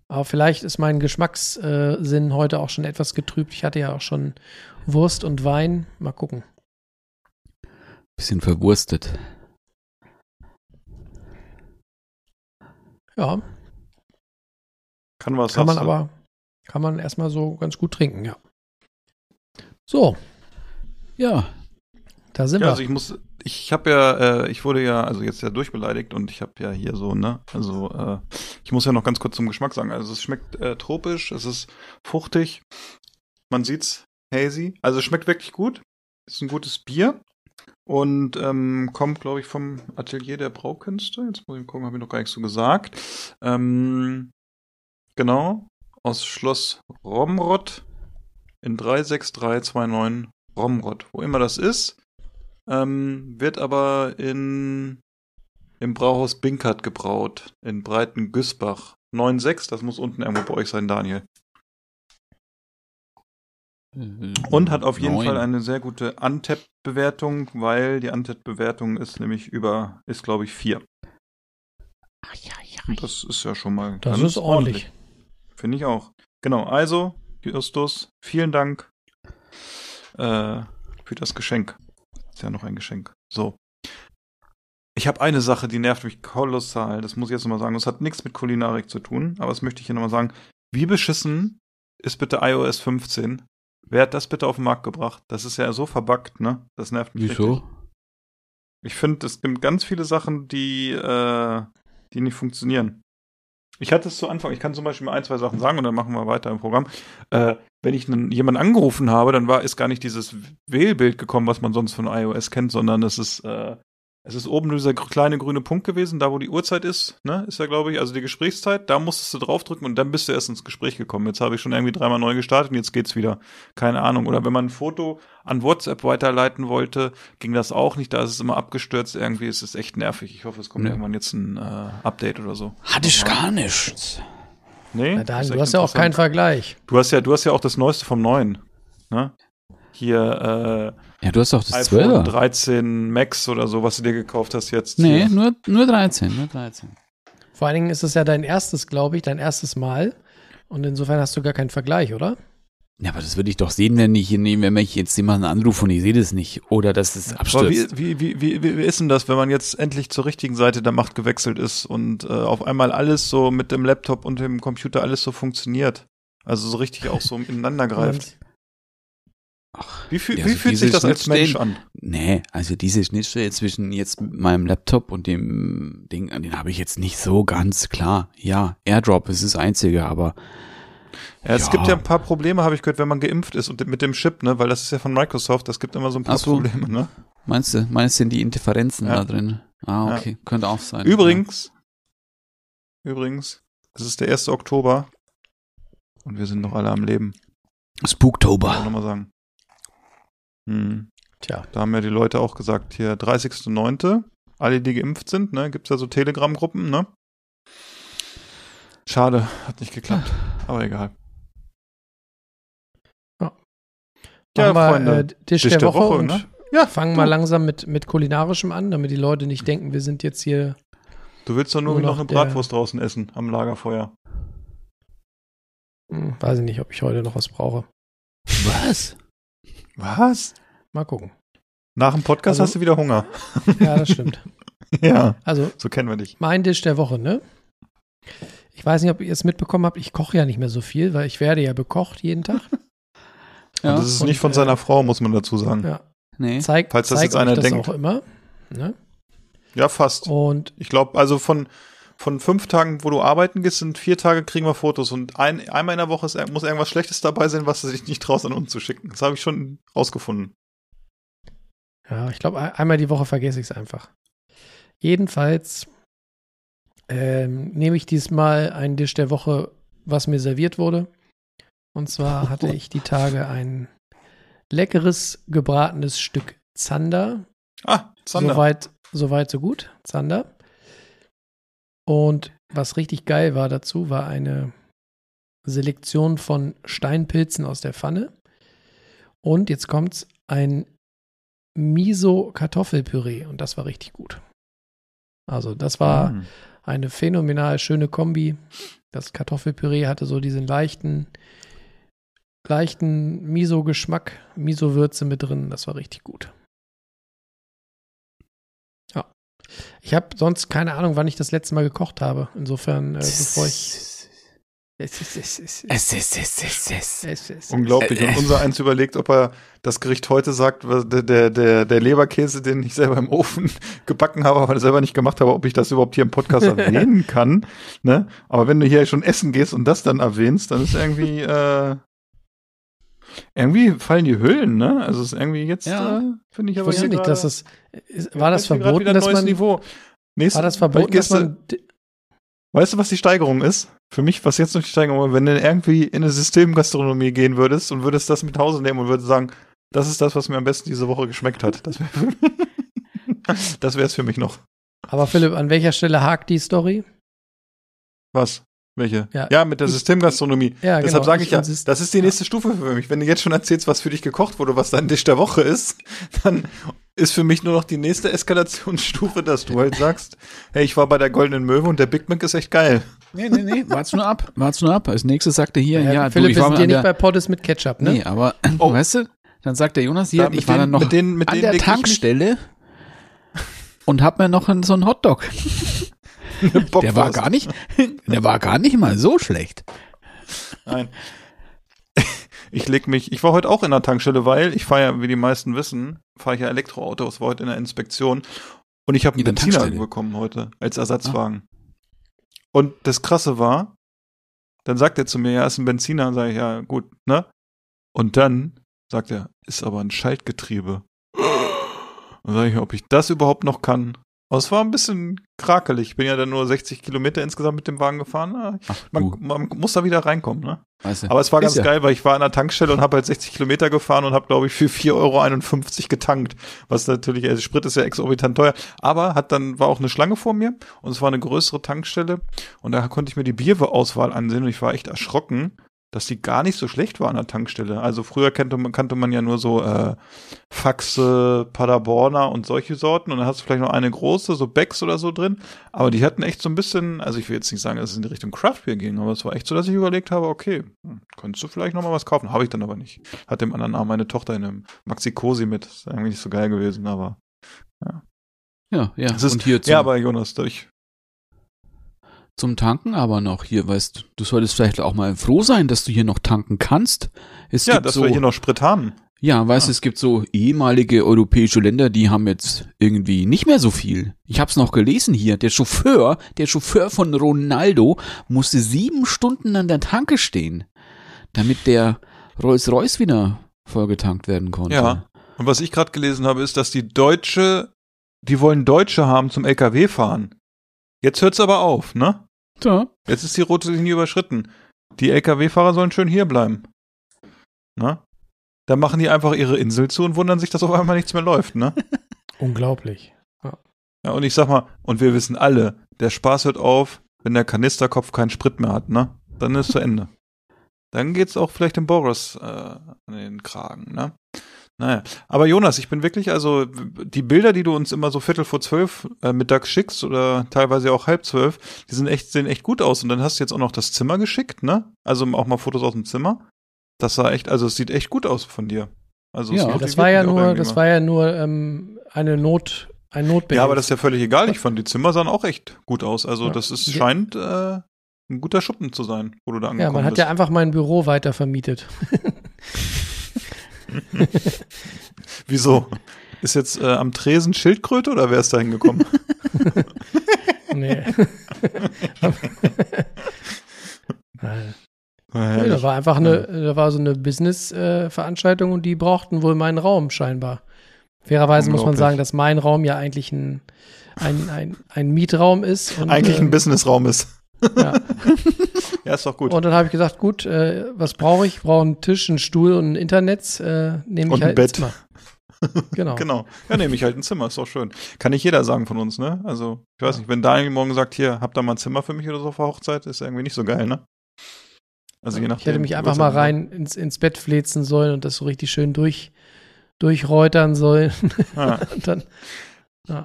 Aber vielleicht ist mein Geschmackssinn heute auch schon etwas getrübt. Ich hatte ja auch schon Wurst und Wein. Mal gucken. Bisschen verwurstet. Ja, Kann was kann man du? aber, kann man erstmal so ganz gut trinken, ja. So, Ja. da sind Ja, wir. also ich muss, ich habe ja, äh, ich wurde ja, also jetzt ja durchbeleidigt und ich habe ja hier so, ne, also äh, ich muss ja noch ganz kurz zum Geschmack sagen. Also es schmeckt äh, tropisch, es ist fruchtig, man sieht's hazy, also es schmeckt wirklich gut. Ist ein gutes Bier und ähm, kommt, glaube ich, vom Atelier der Braukünste. Jetzt muss ich gucken, habe ich noch gar nichts so gesagt. Ähm, genau, aus Schloss Romrod in 36329 Romrod, wo immer das ist. Ähm, wird aber in im Brauhaus Binkert gebraut, in Breiten Güßbach. 9,6, das muss unten irgendwo bei euch sein, Daniel. Und hat auf jeden Neun. Fall eine sehr gute Untapped-Bewertung, weil die Untapped-Bewertung ist nämlich über, ist glaube ich 4. Und das ist ja schon mal das ganz ist ordentlich. Finde ich auch. Genau, also, Justus, vielen Dank äh, für das Geschenk. Ist ja noch ein Geschenk. So. Ich habe eine Sache, die nervt mich kolossal. Das muss ich jetzt nochmal sagen. Das hat nichts mit Kulinarik zu tun, aber das möchte ich hier nochmal sagen. Wie beschissen ist bitte iOS 15? Wer hat das bitte auf den Markt gebracht? Das ist ja so verbuggt, ne? Das nervt mich Wieso? richtig. Ich finde, es gibt ganz viele Sachen, die, äh, die nicht funktionieren. Ich hatte es zu Anfang, ich kann zum Beispiel mal ein, zwei Sachen sagen und dann machen wir weiter im Programm. Äh, wenn ich einen, jemanden angerufen habe, dann war, ist gar nicht dieses Wählbild gekommen, was man sonst von iOS kennt, sondern es ist, äh, es ist oben dieser kleine grüne Punkt gewesen, da wo die Uhrzeit ist, ne, ist ja, glaube ich, also die Gesprächszeit, da musstest du draufdrücken und dann bist du erst ins Gespräch gekommen. Jetzt habe ich schon irgendwie dreimal neu gestartet und jetzt geht's wieder. Keine Ahnung. Oder wenn man ein Foto an WhatsApp weiterleiten wollte, ging das auch nicht, da ist es immer abgestürzt irgendwie, es ist echt nervig. Ich hoffe, es kommt Ja. irgendwann jetzt ein äh, Update oder so. Hatte ich gar nichts. Nee? Na, echt du hast ja auch keinen. Vergleich. Du hast ja, du hast ja auch das Neueste vom Neuen. Ne? Hier Ja, du hast doch äh, das iPhone 12er. 13 Max oder so, was du dir gekauft hast jetzt. Nee, Hier. nur, nur 13, nur 13. Vor allen Dingen ist es ja dein erstes, glaube ich, dein erstes Mal. Und insofern hast du gar keinen Vergleich, oder? Ja, aber das würde ich doch sehen, wenn ich hier nehme, wenn ich jetzt jemanden anrufe und ich sehe das nicht. Oder dass es Aber abstürzt. wie, wie, wie, wie, wie ist denn das, wenn man jetzt endlich zur richtigen Seite der Macht gewechselt ist und äh, auf einmal alles so mit dem Laptop und dem Computer alles so funktioniert? Also so richtig auch so ineinander greift. Wie, fühl, Ja, wie also fühlt sich das als Mensch an? Nee, also diese Schnittstelle zwischen jetzt meinem Laptop und dem Ding, den habe ich jetzt nicht so ganz klar. Ja, AirDrop ist das einzige, aber Ja, es Ja. gibt ja ein paar Probleme, habe ich gehört, wenn man geimpft ist und mit dem Chip, ne, weil das ist ja von Microsoft, das gibt immer so ein paar Ach so. Probleme, ne? meinst du, meinst du sind die Interferenzen Ja. da drin? Ah, okay, könnte auch sein. Übrigens, übrigens, es ist der 1. Oktober und wir sind noch alle am Leben. Ja. Kann ich Spooktober. nochmal sagen. Hm. Tja, Da haben ja die Leute auch gesagt, hier 30.09., alle, die geimpft sind, ne, gibt's ja so Telegram-Gruppen, ne? Schade, hat nicht geklappt, aber egal. Ja, machen wir, Freunde, äh, Tisch, der, Woche, und ne? Ja, fangen du. mal langsam mit, mit kulinarischem an, damit die Leute nicht denken, wir sind jetzt hier. Du willst doch nur, Nur noch noch eine der- Bratwurst draußen essen am Lagerfeuer. Hm, weiß ich nicht, ob ich heute noch was brauche. Was? Was? Mal gucken. Nach dem Podcast Also- hast du wieder Hunger. [LAUGHS] Ja, das stimmt. [LAUGHS] ja, Also, so kennen wir dich. mein Tisch der Woche, ne? Ich weiß nicht, ob ihr es mitbekommen habt, ich koche ja nicht mehr so viel, weil ich werde ja bekocht jeden Tag. [LAUGHS] Ja, und das ist und, nicht von äh, seiner Frau, muss man dazu sagen. Ja, Ja, nee. zeig, Falls das zeig jetzt einer das denkt. auch immer. Ne? fast. Und Ich glaube, also von, von fünf Tagen, wo du arbeiten gehst, sind vier Tage kriegen wir Fotos. Und ein, einmal in der Woche ist, muss irgendwas Schlechtes dabei sein, was du dich nicht traust, an uns zu schicken. Das habe ich schon rausgefunden. Ja, ich glaube, einmal die Woche vergesse ich es einfach. Jedenfalls ähm, nehme ich diesmal einen Tisch der Woche, was mir serviert wurde. Und zwar [LAUGHS] hatte ich die Tage ein leckeres gebratenes Stück Zander. Ah, Zander. Soweit, soweit, so gut. Zander. Und was richtig geil war dazu, war eine Selektion von Steinpilzen aus der Pfanne. Und jetzt kommt's, ein Miso-Kartoffelpüree. Und das war richtig gut. Also, das war Hm. eine phänomenal schöne Kombi. Das Kartoffelpüree hatte so diesen leichten, leichten Miso-Geschmack, Miso-Würze mit drin. Das war richtig gut. Ich habe sonst keine Ahnung, wann ich das letzte Mal gekocht habe. Insofern, äh, bevor ich Es ist, es ist, Es ist, es ist, es. es ist, Unglaublich. Und unser eins überlegt, ob er das Gericht heute sagt, was- der, der, der, der Leberkäse, den ich selber im Ofen [LAUGHS] gebacken habe, aber selber nicht gemacht habe, ob ich das überhaupt hier im Podcast [LAUGHS] erwähnen kann. Ne? Aber wenn du hier schon essen gehst und das dann erwähnst, dann ist irgendwie, äh, irgendwie fallen die Hüllen, ne? Also es ist irgendwie jetzt, Ja. äh, finde ich Ich aber wusste hier nicht, gerade- dass es. Ist, war das verboten, dass man. Niveau. Nächste, War das verboten, dass gehst du- man. Weißt du, was die Steigerung ist? Für mich, was jetzt noch die Steigerung ist, wenn du irgendwie in eine Systemgastronomie gehen würdest und würdest das mit nach Hause nehmen und würdest sagen, das ist das, was mir am besten diese Woche geschmeckt hat. Das wäre [LAUGHS] das wär's für mich noch. Aber Philipp, an welcher Stelle hakt die Story? Was? Welche? Ja. mit der Systemgastronomie. Ja, Deshalb genau. sage ich ja, und Syst- das ist die nächste Stufe für mich. Wenn du jetzt schon erzählst, was für dich gekocht wurde, was dein Tisch der Woche ist, [LAUGHS] dann ist für mich nur noch die nächste Eskalationsstufe, dass du halt sagst, hey, ich war bei der Goldenen Möwe und der Big Mac ist echt geil. Nee, nee, nee, wart's nur ab. Wart's nur ab. Als nächstes sagte hier, Ja, ja, Philipp, du, ich wir war sind hier nicht bei Poddes mit Ketchup, ne? Nee, aber, [CLEARS THROAT] Oh. weißt du, dann sagt der Jonas hier, Ja, ich war dann noch mit denen- mit an der ich Tankstelle und hab mir noch einen- so einen Hotdog. [LAUGHS] Der war gar nicht, der war gar nicht mal so schlecht. Nein. Ich leg mich, ich war heute auch in der Tankstelle, weil ich fahre ja, wie die meisten wissen, fahre ich ja Elektroautos, war heute in der Inspektion und ich habe einen Benziner Tankstelle? bekommen heute als Ersatzwagen. Und das Krasse war, dann sagt er zu mir, ja, ist ein Benziner, sage ich, ja, gut, ne? Und dann sagt er, ist aber ein Schaltgetriebe. Dann sage ich, ob ich das überhaupt noch kann. Aber es war ein bisschen krakelig. Ich bin ja dann nur 60 Kilometer insgesamt mit dem Wagen gefahren. Ah, Ach, Man, man muss da wieder reinkommen, ne? weißt du. Aber es war ganz ja. geil, weil ich war an der Tankstelle und habe halt 60 Kilometer gefahren und habe, glaube ich, für 4,51 Euro getankt. Was natürlich, also Sprit ist ja exorbitant teuer. Aber hat dann, war auch eine Schlange vor mir und es war eine größere Tankstelle und da konnte ich mir die Bierauswahl ansehen und ich war echt erschrocken, dass die gar nicht so schlecht war an der Tankstelle. Also früher kannte man, kannte man ja nur so äh, Faxe, Paderborner und solche Sorten und dann hast du vielleicht noch eine große, so Becks oder so drin. Aber die hatten echt so ein bisschen, also ich will jetzt nicht sagen, dass es in die Richtung Craft Beer ging, aber es war echt so, dass ich überlegt habe, okay, hm, könntest du vielleicht noch mal was kaufen? Habe ich dann aber nicht. Hat dem anderen Abend meine Tochter in einem Maxi Cosi mit. Ist eigentlich nicht so geil gewesen, aber. Ja, ja. Es ist- und hier ja, aber Jonas, durch. Zum Tanken aber noch hier, weißt du, du solltest vielleicht auch mal froh sein, dass du hier noch tanken kannst. Es Ja, gibt dass so, wir hier noch Sprit haben. Ja, weißt du, Ah. es gibt so ehemalige europäische Länder, die haben jetzt irgendwie nicht mehr so viel. Ich hab's noch gelesen hier. Der Chauffeur, der Chauffeur von Ronaldo musste sieben Stunden an der Tanke stehen, damit der Rolls-Royce wieder vollgetankt werden konnte. Ja. Und was ich gerade gelesen habe, ist, dass die Deutsche, die wollen Deutsche haben zum LKW fahren. Jetzt hört's aber auf, ne? Ja. Jetzt ist die rote Linie überschritten. Die LKW-Fahrer sollen schön hier bleiben. Ne? Dann machen die einfach ihre Insel zu und wundern sich, dass auf einmal nichts mehr läuft, ne? [LAUGHS] Unglaublich. Ja, und ich sag mal, und wir wissen alle, der Spaß hört auf, wenn der Kanisterkopf keinen Sprit mehr hat, ne? Dann ist zu Ende. Dann geht's auch vielleicht dem Boris äh, an den Kragen, ne? Naja, aber Jonas, ich bin wirklich, also die Bilder, die du uns immer so Viertel vor zwölf äh, mittags schickst oder teilweise auch halb zwölf, die sind echt, sehen echt gut aus. Und dann hast du jetzt auch noch das Zimmer geschickt, ne? Also auch mal Fotos aus dem Zimmer. Das sah echt, also es sieht echt gut aus von dir. Also es Ja, Ja, das war ja nur, das war ja nur ähm, eine Not, ein Notbehelf. Ja, aber das ist ja völlig egal. Ich fand die Zimmer sahen auch echt gut aus. Also Ja. das ist, Ja. scheint äh, ein guter Schuppen zu sein, wo du da ja, angekommen man hat bist. ja einfach mein Büro weiter vermietet. [LAUGHS] [LAUGHS] Wieso? Ist jetzt äh, am Tresen Schildkröte oder wer ist da hingekommen? [LAUGHS] nee. [LAUGHS] Nee, da war einfach eine, da war so eine Business-Veranstaltung und die brauchten wohl meinen Raum scheinbar. Fairerweise muss man sagen, dass mein Raum ja eigentlich ein, ein, ein, ein Mietraum ist. Und, Eigentlich ein ähm, Businessraum ist. Ja. [LAUGHS] Ja, ist doch gut. Und dann habe ich gesagt, gut, äh, was brauche ich? Ich brauche einen Tisch, einen Stuhl und ein Internet. Äh, nehme ich ein halt Bett. ins Zimmer. [LAUGHS] Genau. Genau. Ja, nehme ich halt ein Zimmer, ist doch schön. Kann nicht jeder sagen von uns, ne? Also, ich weiß nicht, wenn Daniel morgen sagt, hier, habt da mal ein Zimmer für mich oder so der Hochzeit, ist irgendwie nicht so geil, ne? Also je nachdem. ich hätte mich einfach mal rein ins, ins Bett flezen sollen und das so richtig schön durch, durchräutern sollen. Ja. [LAUGHS] und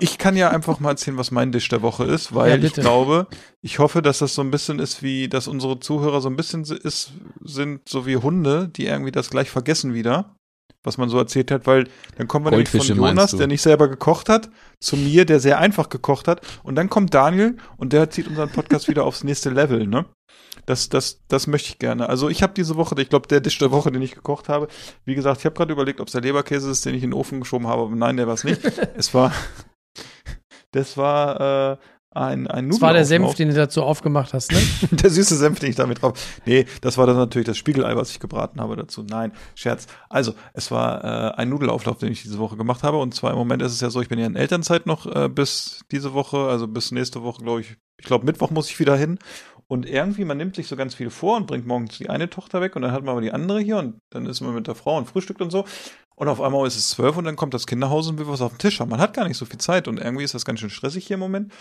Ich kann ja einfach mal erzählen, was mein Dish der Woche ist, Ja, weil ich bitte. glaube, ich hoffe, dass das so ein bisschen ist wie, dass unsere Zuhörer so ein bisschen ist, sind so wie Hunde, die irgendwie das gleich vergessen wieder, was man so erzählt hat, weil dann kommen wir nämlich von Jonas, der nicht selber gekocht hat, zu mir, der sehr einfach gekocht hat, und dann kommt Daniel und der zieht unseren Podcast wieder aufs nächste Level, ne? Das, das, das möchte ich gerne. Also ich habe diese Woche, ich glaube, der Tisch der Woche, den ich gekocht habe, wie gesagt, ich habe gerade überlegt, ob es der Leberkäse ist, den ich in den Ofen geschoben habe, aber nein, der war es nicht. [LAUGHS] es war, das war äh, ein, ein Das war der. Senf, den du dazu aufgemacht hast, ne? [LAUGHS] Der süße Senf, den ich damit drauf. Nee, das war dann natürlich das Spiegelei, was ich gebraten habe dazu. Nein, Scherz. Also, es war äh, ein Nudelauflauf, den ich diese Woche gemacht habe. Und zwar im Moment ist es ja so, ich bin ja in Elternzeit noch äh, bis diese Woche, also bis nächste Woche, glaube ich. Ich glaube, Mittwoch muss ich wieder hin. Und irgendwie, man nimmt sich so ganz viel vor und bringt morgens die eine Tochter weg und dann hat man aber die andere hier und dann ist man mit der Frau und frühstückt und so. Und auf einmal ist es zwölf und dann kommt das Kind nach Hause und will was auf den Tisch haben. Man hat gar nicht so viel Zeit und irgendwie ist das ganz schön stressig hier im Moment.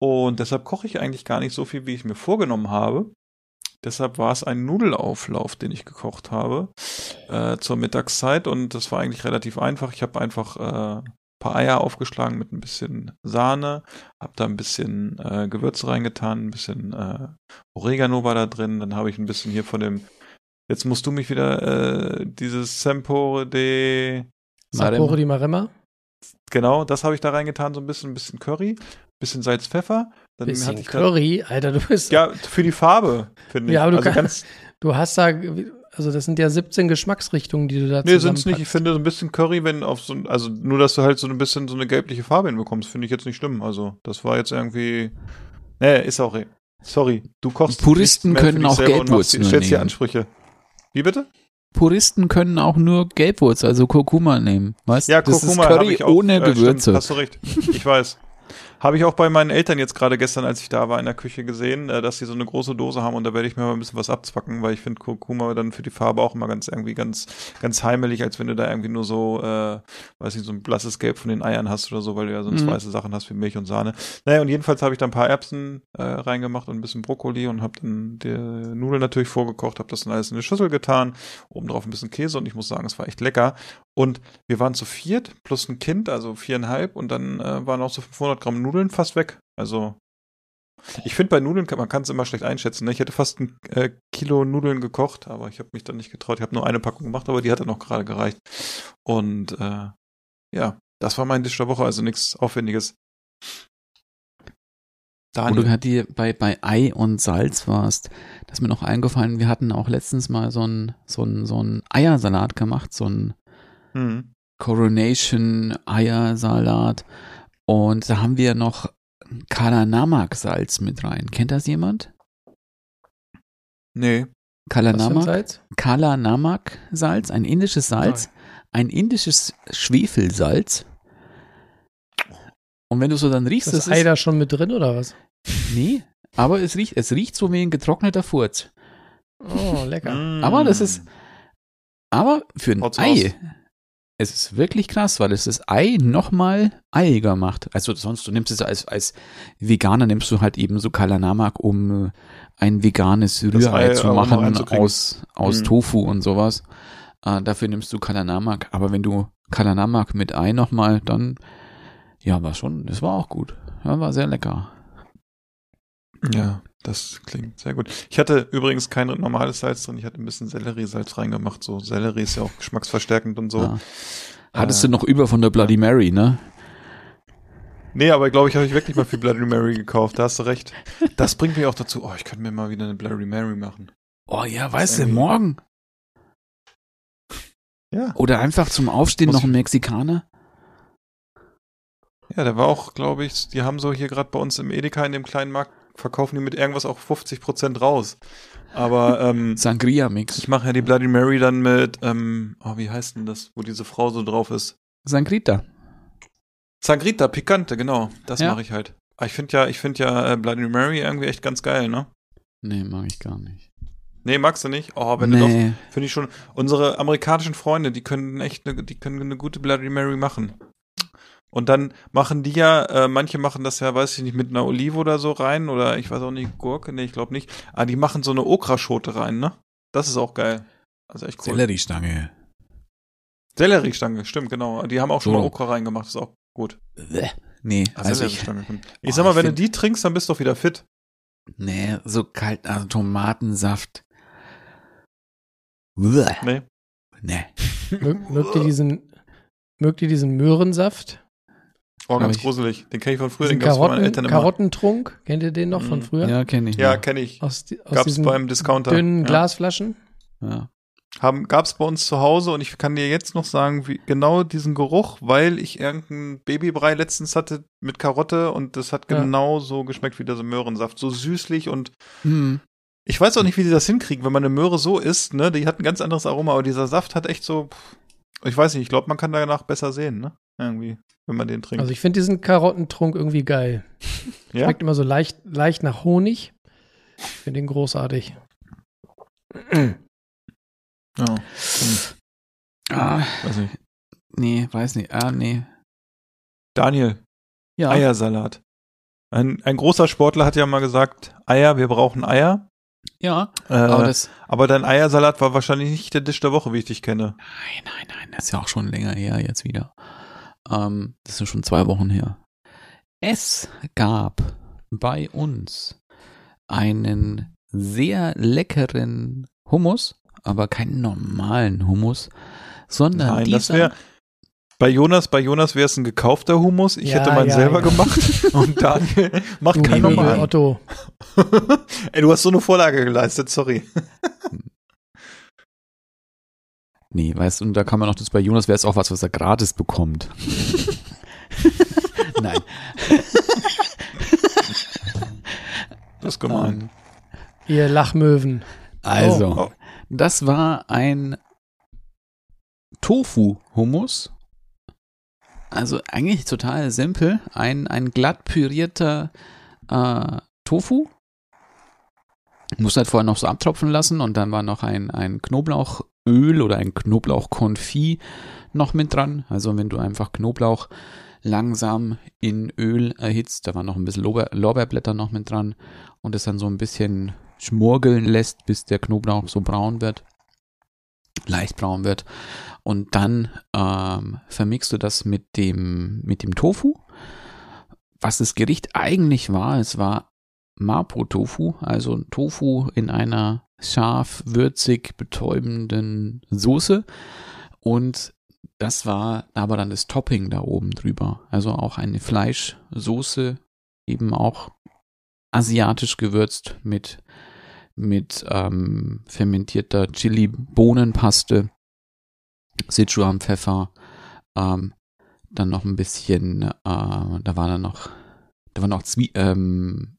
Und deshalb koche ich eigentlich gar nicht so viel, wie ich mir vorgenommen habe. Deshalb war es ein Nudelauflauf, den ich gekocht habe äh, zur Mittagszeit und das war eigentlich relativ einfach. Ich habe einfach äh, ein paar Eier aufgeschlagen mit ein bisschen Sahne, habe da ein bisschen äh, Gewürze reingetan, ein bisschen äh, Oregano war da drin, dann habe ich ein bisschen hier von dem Jetzt musst du mich wieder äh, dieses Sempore de Sapore di Maremma. genau, das habe ich da reingetan, so ein bisschen, ein bisschen Curry, bisschen Salz, Pfeffer. Dann Bisschen hatte ich da, Curry, Alter, du bist. ja für die Farbe finde ich. Ja, aber du also kannst- ganz [LAUGHS] Du hast da, also das sind ja 17 Geschmacksrichtungen, die du da Nee, sind's nicht. Ich finde so ein bisschen Curry, wenn auf so ein, also nur, dass du halt so ein bisschen so eine gelbliche Farbe hinbekommst, finde ich jetzt nicht schlimm. Also, das war jetzt irgendwie, nee, ist auch, sorry, du kochst. Puristen können dich auch machst- Gelbwurzen Stellst hier nehmen. Ansprüche. Wie bitte? Puristen können auch nur Gelbwurz, also Kurkuma nehmen. Weißt Ja, das Kurkuma ist Curry ich auch. ohne äh, Gewürze. Stimmt, hast du recht. Ich weiß. Habe ich auch bei meinen Eltern jetzt gerade gestern, als ich da war in der Küche gesehen, äh, dass sie so eine große Dose haben und da werde ich mir mal ein bisschen was abzwacken, weil ich finde Kurkuma dann für die Farbe auch immer ganz irgendwie ganz ganz heimelig, als wenn du da irgendwie nur so, äh, weiß nicht, so ein blasses Gelb von den Eiern hast oder so, weil du ja sonst Mhm. weiße Sachen hast wie Milch und Sahne. Naja, und jedenfalls habe ich da ein paar Erbsen äh, reingemacht und ein bisschen Brokkoli und habe dann die Nudeln natürlich vorgekocht, habe das dann alles in eine Schüssel getan, oben drauf ein bisschen Käse und ich muss sagen, es war echt lecker. Und wir waren zu viert plus ein Kind, also viereinhalb und dann äh, waren auch so 500 Gramm Nudeln fast weg. Also ich finde bei Nudeln, kann, man kann es immer schlecht einschätzen. Ne? Ich hätte fast ein äh, Kilo Nudeln gekocht, aber ich habe mich dann nicht getraut. Ich habe nur eine Packung gemacht, aber die hat dann auch gerade gereicht. Und äh, ja, das war mein Tisch der Woche, also nichts Aufwendiges. Wo Daniel. du halt die bei, bei Ei und Salz warst, da ist mir noch eingefallen, wir hatten auch letztens mal so ein so so ein Eiersalat gemacht, so ein Hm. Coronation Eiersalat und da haben wir noch Kalanamak Salz mit rein. Kennt das jemand? Nee. Kalanamak? Salz? Kalanamak Salz, ein indisches Salz, ein indisches Schwefelsalz. Und wenn du so dann riechst, Ist das das Ei ist, da schon mit drin oder was? nee, aber es riecht, es riecht so wie ein getrockneter Furz. Oh, lecker. Mm. Aber das ist- Aber für ein Haut's Ei, raus. Es ist wirklich krass, weil es das Ei nochmal eiiger macht. Also sonst, du nimmst es als, als Veganer, nimmst du halt eben so Kalanamak, um äh, ein veganes Rührei Ei zu machen aus, aus Mhm. Tofu und sowas. Äh, dafür nimmst du Kalanamak. Aber wenn du Kalanamak mit Ei nochmal, dann, ja, war schon, das war auch gut. Ja, war sehr lecker. Ja, das klingt sehr gut. Ich hatte übrigens kein normales Salz drin, ich hatte ein bisschen Selleriesalz reingemacht. So, Sellerie ist ja auch geschmacksverstärkend und so. Ja. Hattest Äh, du noch über von der Bloody Mary, ne? Nee, aber glaube ich, habe ich wirklich mal viel Bloody Mary gekauft, da hast du recht. Das bringt mich auch dazu, oh, ich könnte mir mal wieder eine Bloody Mary machen. Oh ja, weißt du, morgen. Ja. Oder einfach zum Aufstehen Muss noch ein ich- Mexikaner. Ja, der war auch, glaube ich, die haben so hier gerade bei uns im Edeka in dem kleinen Markt, verkaufen die mit irgendwas auch 50% raus. Aber [LAUGHS] ähm, Sangria-Mix. ich mache ja die Bloody Mary dann mit, ähm, oh, wie heißt denn das, wo diese Frau so drauf ist? Sangrita. Sangrita, Picante, genau. Das Ja. mache ich halt. Aber ich finde ja, ich finde ja äh, Bloody Mary irgendwie echt ganz geil, ne? Nee, mag ich gar nicht. Nee, magst du nicht? Oh, wenn du doch, nee. finde ich schon. Unsere amerikanischen Freunde, die können echt, ne, die können eine gute Bloody Mary machen. Und dann machen die ja, äh, manche machen das ja, weiß ich nicht, mit einer Olive oder so rein oder ich weiß auch nicht, Gurke, nee, ich glaube nicht. Aber die machen so eine Okraschote rein, ne? Das ist auch geil. Also echt cool. Selleriestange. Selleriestange, stimmt, genau. Die haben auch schon So. mal Okra reingemacht, ist auch gut. Bäh. Nee, Ah, also ich, Selleriestange. Ich Oh, sag mal, ich wenn du die trinkst, dann bist du doch wieder fit. nee, so kalt, also Tomatensaft. Bäh. Nee. Nee. Mögt, mögt ihr diesen, mögt ihr diesen Möhrensaft? Oh, ganz ich- gruselig. Den kenne ich von früher, den gab's bei meinen Eltern immer. Karottentrunk, kennt ihr den noch von Mhm. früher? Ja, kenne ich. Ja, kenne ich. Aus, di- aus Gab's diesen beim Discounter. dünnen Ja. Glasflaschen? ja. Haben, gab's bei uns zu Hause und ich kann dir jetzt noch sagen, wie, genau diesen Geruch, weil ich irgendeinen Babybrei letztens hatte mit Karotte und das hat Ja. genau so geschmeckt wie dieser Möhrensaft. So süßlich und Hm. ich weiß auch nicht, wie die das hinkriegen, wenn man eine Möhre so isst, ne? Die hat ein ganz anderes Aroma, aber dieser Saft hat echt so, pff, ich weiß nicht, ich glaube, man kann danach besser sehen, ne? Irgendwie, wenn man den trinkt. Also ich finde diesen Karottentrunk irgendwie geil. [LAUGHS] ja? Schmeckt immer so leicht, leicht nach Honig. Ich finde den großartig. ja. Ah, Weiß nicht. nee, weiß nicht. Ah, nee. Daniel, Ja. Eiersalat. Ein, ein großer Sportler hat ja mal gesagt, Eier, wir brauchen Eier. Ja, Äh, aber aber, das. dein Eiersalat war wahrscheinlich nicht der Dish der Woche, wie ich dich kenne. Nein, nein, nein, das ist ja auch schon länger her jetzt wieder. Ähm, das ist schon zwei Wochen her. Es gab bei uns einen sehr leckeren Hummus, aber keinen normalen Hummus, sondern Nein, das dieser, wäre bei Jonas, bei Jonas wäre es ein gekaufter Hummus. Ich Ja, hätte meinen ja, selber ja. gemacht [LAUGHS] und Daniel macht keinen normalen. Otto. [LAUGHS] Ey, du hast so eine Vorlage geleistet, sorry. [LAUGHS] Nee, weißt du, und da kann man noch das bei Jonas wäre es auch was, was er gratis bekommt. Nein. Das ist gemein. Ähm, Ihr Lachmöwen. Also, Oh. das war ein Tofu-Hummus. Also eigentlich total simpel. Ein, ein glatt pürierter äh, Tofu. Muss halt vorher noch so abtropfen lassen und dann war noch ein, ein Knoblauchöl oder ein Knoblauchkonfit noch mit dran. Also wenn du einfach Knoblauch langsam in Öl erhitzt, da war noch ein bisschen Lorbeer, Lorbeerblätter noch mit dran und es dann so ein bisschen schmurgeln lässt, bis der Knoblauch so braun wird, leicht braun wird. Und dann ähm, vermixst du das mit dem, mit dem Tofu. Was das Gericht eigentlich war, es war Mapo-Tofu, also Tofu in einer scharf, würzig, betäubenden Soße. Und das war aber dann das Topping da oben drüber. Also auch eine Fleischsoße, eben auch asiatisch gewürzt mit, mit ähm, fermentierter Chili-Bohnenpaste, Sichuan-Pfeffer, ähm, dann noch ein bisschen, äh, da war dann noch, da war noch Zwie ähm,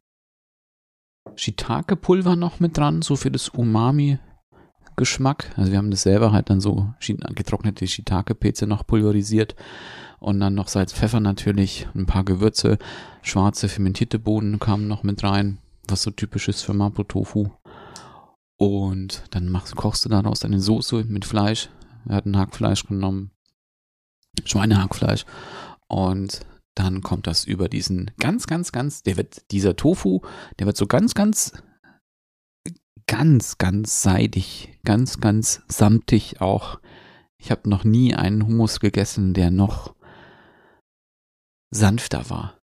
Shiitake-Pulver noch mit dran, so für das Umami-Geschmack. Also wir haben das selber halt dann so getrocknete Shiitake-Pilze noch pulverisiert und dann noch Salz, Pfeffer natürlich, ein paar Gewürze, schwarze fermentierte Bohnen kamen noch mit rein, was so typisch ist für Mapo Tofu. Und dann machst, kochst du daraus eine Soße mit Fleisch. Wir hatten Hackfleisch genommen, Schweinehackfleisch. Und dann kommt das über diesen ganz, ganz, ganz, der wird, dieser Tofu, der wird so ganz, ganz, ganz, ganz seidig, ganz, ganz samtig auch. Ich habe noch nie einen Hummus gegessen, der noch sanfter war.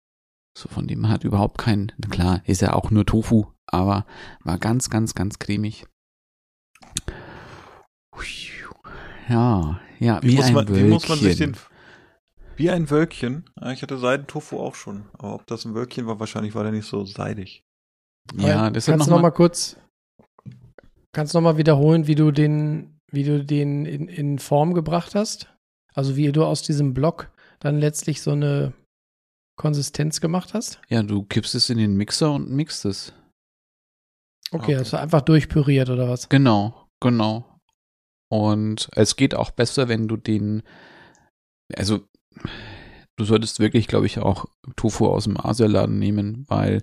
So von dem hat überhaupt kein, klar, ist ja auch nur Tofu, aber war ganz, ganz, ganz cremig. Ja, ja, wie, Wie, muss ein man, wie muss man sich Wölkchen. den. Wie ein Wölkchen. Ich hatte Seidentofu auch schon. Aber ob das ein Wölkchen war, wahrscheinlich war der nicht so seidig. Ja, das kannst noch du noch mal, mal kurz, kannst noch mal wiederholen, wie du den, wie du den in, in Form gebracht hast? Also wie du aus diesem Block dann letztlich so eine Konsistenz gemacht hast? ja, du kippst es in den Mixer und mixt es. Okay, Okay. das war einfach durchpüriert oder was? Genau, genau. Und es geht auch besser, wenn du den, also du solltest wirklich, glaube ich, auch Tofu aus dem Asialaden nehmen, weil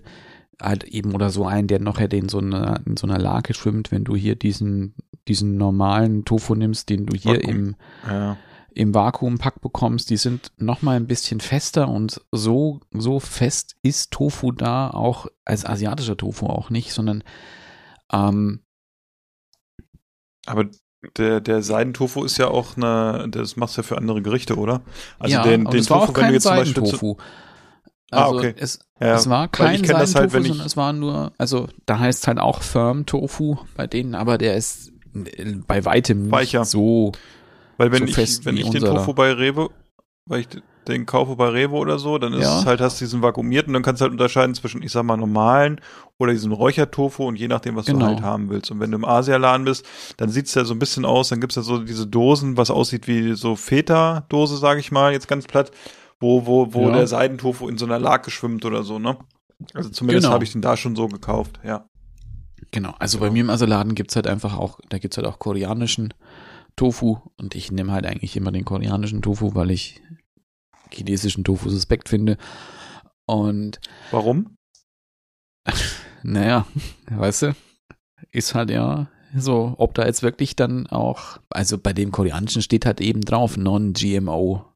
halt eben oder so einen, der noch hätte in so einer, in so einer Lake schwimmt, wenn du hier diesen, diesen normalen Tofu nimmst, den du hier Vakuum. im, Ja. Im Vakuumpack bekommst, die sind noch mal ein bisschen fester und so, so fest ist Tofu da auch, als asiatischer Tofu auch nicht, sondern ähm, Aber der, der Seidentofu ist ja auch eine, das machst du ja für andere Gerichte, oder? Also ja, den, den es war Tofu, auch wenn du kein jetzt zum Beispiel zu, Seidentofu. Ah, Also okay. es, ja, es war kein halt, Seidentofu, ich- sondern es war nur, also da heißt halt auch Firm Tofu bei denen, aber der ist äh, bei weitem nicht Weicher. so weil wenn so ich, wenn ich den. Tofu bei Rewe, weil ich, den kaufe bei Revo oder so, dann ist Ja. es halt, hast du diesen vakuumierten und dann kannst du halt unterscheiden zwischen, ich sag mal, normalen oder diesem Räuchertofu und je nachdem, was Genau. du halt haben willst. Und wenn du im Asialaden bist, dann sieht's ja so ein bisschen aus, dann gibt's ja so diese Dosen, was aussieht wie so Feta-Dose, sage ich mal, jetzt ganz platt, wo, wo, wo Ja. der Seidentofu in so einer Lake schwimmt oder so, ne? Also zumindest Genau. habe ich den da schon so gekauft, ja. Genau, also bei mir im Asialaden gibt's halt einfach auch, da gibt's halt auch koreanischen Tofu und ich nehme halt eigentlich immer den koreanischen Tofu, weil ich chinesischen Tofu suspekt finde. Und Warum? [LAUGHS] naja, weißt du, ist halt ja so, ob da jetzt wirklich dann auch, also bei dem koreanischen steht halt eben drauf, non-GMO.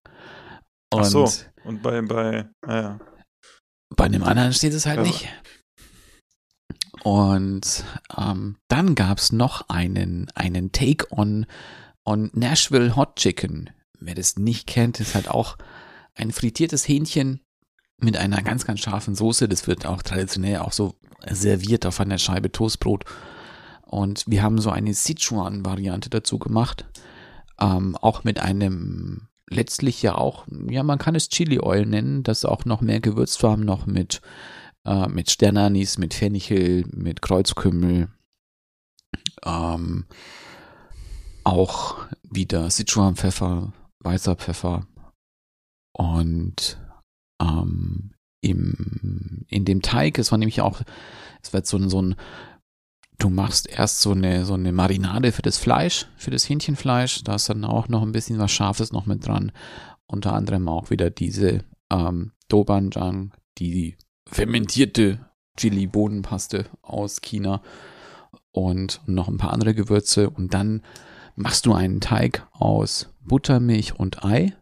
Ach so. Und bei, bei, naja. bei dem anderen steht es halt Ja. nicht. Und ähm, dann gab's noch einen, einen Take on Nashville Hot Chicken. Wer das nicht kennt, ist halt auch ein frittiertes Hähnchen mit einer ganz, ganz scharfen Soße. Das wird auch traditionell auch so serviert auf einer Scheibe Toastbrot. Und wir haben so eine Sichuan-Variante dazu gemacht. Ähm, auch mit einem letztlich ja auch, ja, man kann es Chili Oil nennen, das auch noch mehr gewürzt war, noch mit, äh, mit Sternanis, mit Fenchel, mit Kreuzkümmel, ähm, auch wieder Sichuan-Pfeffer, weißer Pfeffer und ähm, im, in dem Teig, es war nämlich auch, es wird so ein, so ein Du machst erst so eine, so eine Marinade für das Fleisch, für das Hähnchenfleisch. Da ist dann auch noch ein bisschen was Scharfes noch mit dran. Unter anderem auch wieder diese ähm, Dobanjang, die fermentierte Chili-Bohnenpaste aus China und noch ein paar andere Gewürze. Und dann machst du einen Teig aus Buttermilch und Ei.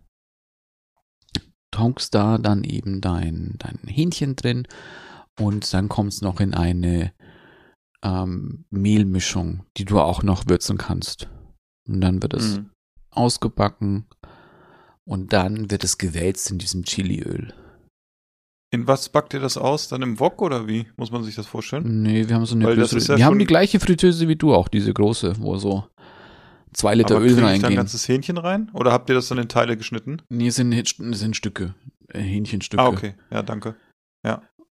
Tankst da dann eben dein, dein Hähnchen drin und dann kommst noch in eine ähm, Mehlmischung, die du auch noch würzen kannst. Und dann wird es Mhm. ausgebacken und dann wird es gewälzt in diesem Chiliöl. In was backt ihr das aus? Dann im Wok oder wie? Muss man sich das vorstellen? Nee, wir haben so eine Weil ist ja wir haben die gleiche Fritteuse wie du auch, diese große, wo so zwei Liter Aber Öl ich da ein reingehen. ganzes Hähnchen rein? Oder habt ihr das dann in Teile geschnitten? Nee, sind, sind Stücke, äh, Hähnchenstücke. Ah, okay. Ja, danke.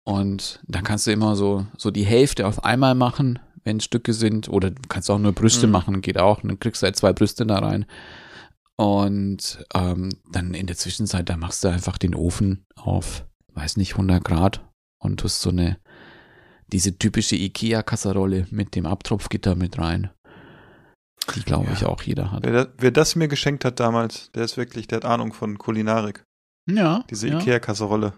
Und dann kannst du immer so, so die Hälfte auf einmal machen, wenn es Stücke sind. Oder du kannst auch nur Brüste Mhm. machen, geht auch. Dann kriegst du halt zwei Brüste da rein. Und ähm, dann in der Zwischenzeit, da machst du einfach den Ofen auf, weiß nicht, 100 Grad und tust so eine, diese typische Ikea-Kasserolle mit dem Abtropfgitter mit rein. Die, glaube Ja. ich, auch jeder hat. Wer, wer das mir geschenkt hat damals, der ist wirklich, der hat Ahnung von Kulinarik. Ja, Diese ja. Ikea-Kasserolle.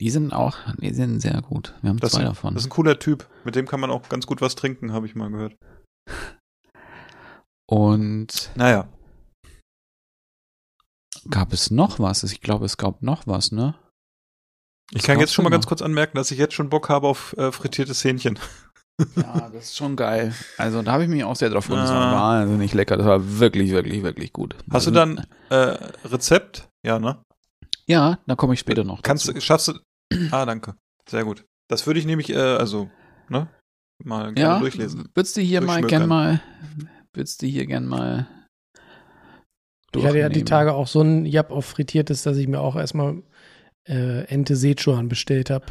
Die sind auch, die sind sehr gut. Wir haben Das, zwei ist- davon. das ist ein cooler Typ. Mit dem kann man auch ganz gut was trinken, habe ich mal gehört. [LAUGHS] Und Naja. gab es noch was? Ich glaube, es gab noch was, ne? Ich Was kann jetzt schon mal ganz kurz anmerken, dass ich jetzt schon Bock habe auf äh, frittiertes Hähnchen. Ja, das ist schon geil. Also da habe ich mich auch sehr drauf gefreut. Das Ah. war wahnsinnig lecker. Das war wirklich, wirklich, wirklich gut. Hast du Also, dann äh, Rezept? Ja, ne? Ja, da komme ich später noch. Kannst dazu. du, schaffst du. Ah, danke. Sehr gut. Das würde ich nämlich, äh, also, ne? Mal gerne ja, durchlesen. würdest du hier mal gern mal, würdest du hier gern mal Ich hatte ja die? Tage auch so ein Jap auf Frittiertes, dass ich mir auch erstmal äh, Ente Sichuan bestellt habe.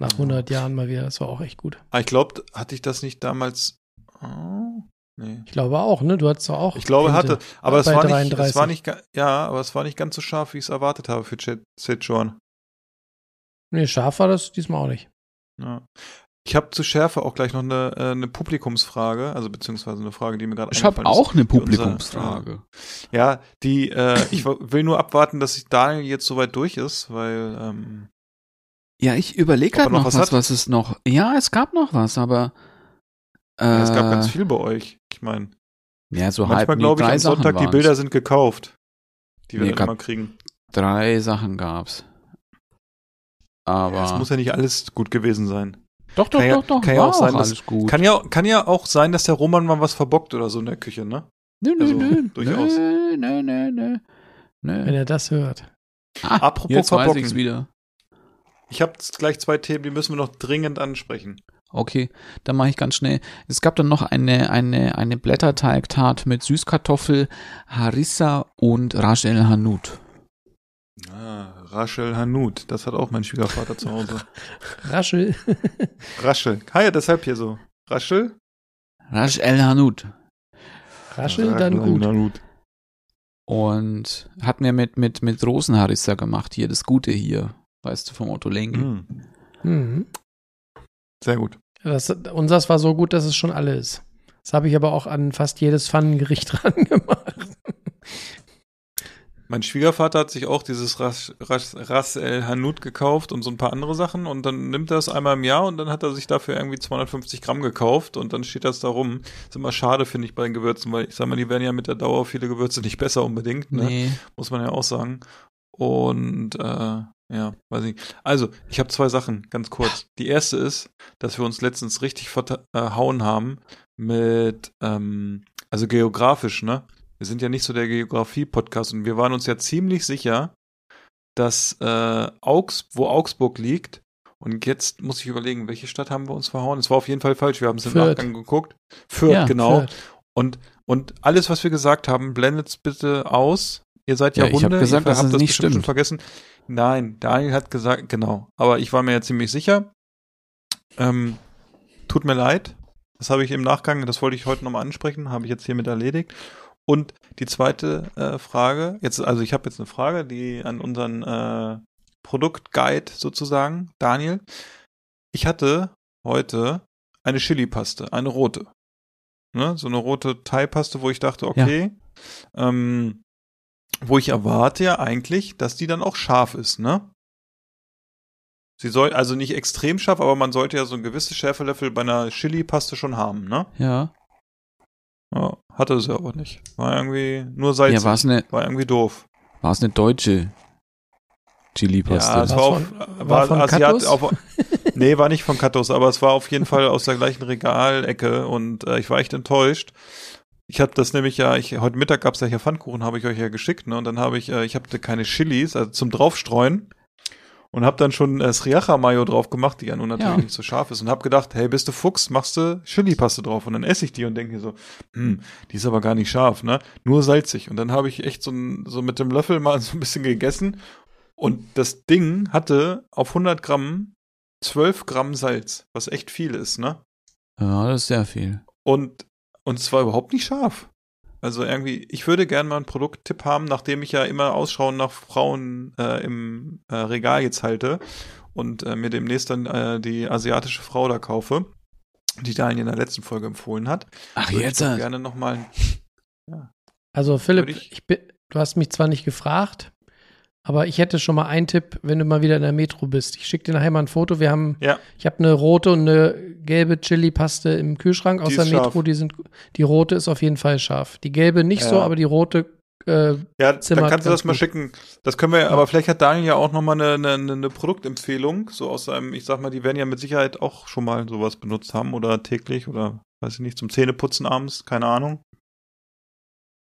Nach 100 Jahren mal wieder. Das war auch echt gut. Ah, ich glaube, hatte ich das nicht damals. Oh, nee. Ich glaube auch, ne? Du hattest doch auch. Ich glaube, Ente. hatte, aber es bei war, nicht, es 33. war nicht, ja, aber es war nicht ganz so scharf, wie ich es erwartet habe für Ch- Sichuan. Nee, scharf war das diesmal auch nicht. Ja. Ich habe zu Schärfe auch gleich noch eine, äh, eine Publikumsfrage, also beziehungsweise eine Frage, die mir gerade Ich habe eingefallen ist. auch eine die unser- Publikumsfrage. Ja, die, äh, ich will nur abwarten, dass sich Daniel jetzt soweit durch ist, weil, ähm, Ja, ich überlege er gerade noch noch was was, hat? was es noch. Ja, es gab noch was, aber. Äh, ja, es gab ganz viel bei euch. Ich meine, Ja, so halb manchmal nee, glaube ich am Sonntag, Sachen die waren's. Bilder sind gekauft, die wir Nee, dann immer kriegen. Drei Sachen gab's. Aber. Ja, es muss ja nicht alles gut gewesen sein. doch, doch, kann ja- doch, doch. kann ja war auch sein, dass- alles gut. Kann ja, kann ja auch sein, dass der Roman mal was verbockt oder so in der Küche, ne? nö, nö, also, nö. [LAUGHS] durchaus. Nö, nö, nö, nö. Wenn nö. er das hört. Ah, Apropos jetzt ich's wieder. Ich habe gleich zwei Themen, die müssen wir noch dringend ansprechen. Okay, dann mache ich ganz schnell. Es gab dann noch eine, eine, eine Blätterteigtat mit Süßkartoffel, Harissa und Raj El Hanout. Rachel Hanut, das hat auch mein Schwiegervater zu Hause. [LAUGHS] Raschel. [LAUGHS] Raschel. Ah ja, deshalb hier so. Raschel? Rasch El Hanout. Raschel, dann Rachel gut. Hanut. Und hat mir mit, mit, mit Rosenharissa gemacht, hier, das Gute hier. Weißt du, vom Otto Lengi. Mhm. Mhm. Sehr gut. Das, unseres war so gut, dass es schon alle ist. Das habe ich aber auch an fast jedes Pfannengericht [LAUGHS] dran gemacht. Mein Schwiegervater hat sich auch dieses Ras, Ras, Ras El Hanut gekauft und so ein paar andere Sachen und dann nimmt er es einmal im Jahr und dann hat er sich dafür irgendwie 250 Gramm gekauft und dann steht das da rum. Ist immer schade, finde ich, bei den Gewürzen, weil ich sag mal, die werden ja mit der Dauer viele Gewürze nicht besser unbedingt, ne? Nee. Muss man ja auch sagen. Und äh, ja, weiß ich. Also, ich habe zwei Sachen, ganz kurz. [LAUGHS] Die erste ist, dass wir uns letztens richtig verhauen haben mit, ähm, also geografisch, ne? Wir sind ja nicht so der Geografie-Podcast und wir waren uns ja ziemlich sicher, dass äh, Augs, wo Augsburg liegt, und jetzt muss ich überlegen, welche Stadt haben wir uns verhauen? Es war auf jeden Fall falsch, wir haben es im. Nachgang geguckt. Fürth, Ja, genau. Fürth. Und, und alles, was wir gesagt haben, blendet's bitte aus. Ihr seid ja, Ja, ich hab Hunde, gesagt, ihr habt es das nicht bestimmt schon stimmt. vergessen. Nein, Daniel hat gesagt, genau. Aber ich war mir ja ziemlich sicher. Ähm, tut mir leid. Das habe ich im Nachgang, das wollte ich heute nochmal ansprechen, habe ich jetzt hiermit erledigt. Und die zweite äh, Frage, jetzt, also ich habe jetzt eine Frage, die an unseren äh, Produktguide sozusagen, Daniel. Ich hatte heute eine Chili-Paste, eine rote. Ne? So eine rote Thai-Paste, wo ich dachte, okay, ähm, wo ich erwarte ja eigentlich, dass die dann auch scharf ist, ne? Sie soll, also nicht extrem scharf, aber man sollte ja so ein gewisses Schärfelevel bei einer Chili-Paste schon haben, ne? Ja. Ja, hatte sie aber nicht. War irgendwie nur salzig. Ja, war es eine, war irgendwie doof. war's eine deutsche Chili-Paste? Ja, es War's war, auf, von- war, war von Asiat, auf, nee, war nicht von Katos, aber es war auf jeden Fall aus der gleichen Regalecke und äh, ich war echt enttäuscht. Ich habe das nämlich ja, ich, heute Mittag gab's ja hier Pfannkuchen, habe ich euch ja geschickt, ne? Und dann habe ich, äh, ich hatte keine Chilis, also zum draufstreuen und habe dann schon äh, Sriracha Mayo drauf gemacht, die ja nun natürlich Ja. nicht so scharf ist und habe gedacht, hey, bist du Fuchs, machst du Chili-Paste drauf und dann esse ich die und denke mir so, hm, die ist aber gar nicht scharf, ne? Nur salzig und dann habe ich echt so, ein, so mit dem Löffel mal [LAUGHS] so ein bisschen gegessen und das Ding hatte auf 100 Gramm 12 Gramm Salz, was echt viel ist, ne? Ja, das ist sehr viel. Und, und es war überhaupt nicht scharf. Also irgendwie, ich würde gerne mal einen Produkttipp haben, nachdem ich ja immer Ausschau nach Frauen äh, im äh, Regal jetzt halte und äh, mir demnächst dann äh, die asiatische Frau da kaufe, die Daniel in der letzten Folge empfohlen hat. Ach, Würde ich jetzt. doch gerne nochmal. Also Philipp, ich- ich bin, du hast mich zwar nicht gefragt, aber ich hätte schon mal einen Tipp, wenn du mal wieder in der Metro bist. Ich schicke dir nachher mal ein Foto. Wir haben, Ja. ich habe eine rote und eine gelbe Chili-Paste im Kühlschrank aus der Metro. scharf. Die sind, die rote ist auf jeden Fall scharf. Die gelbe nicht so, Ja. aber die rote, äh, Ja, Zimmer dann kannst du das mal gut. schicken. Das können wir, aber vielleicht hat Daniel ja auch nochmal eine, eine, eine Produktempfehlung, so aus seinem, ich sag mal, die werden ja mit Sicherheit auch schon mal sowas benutzt haben oder täglich oder weiß ich nicht, zum Zähneputzen abends, keine Ahnung.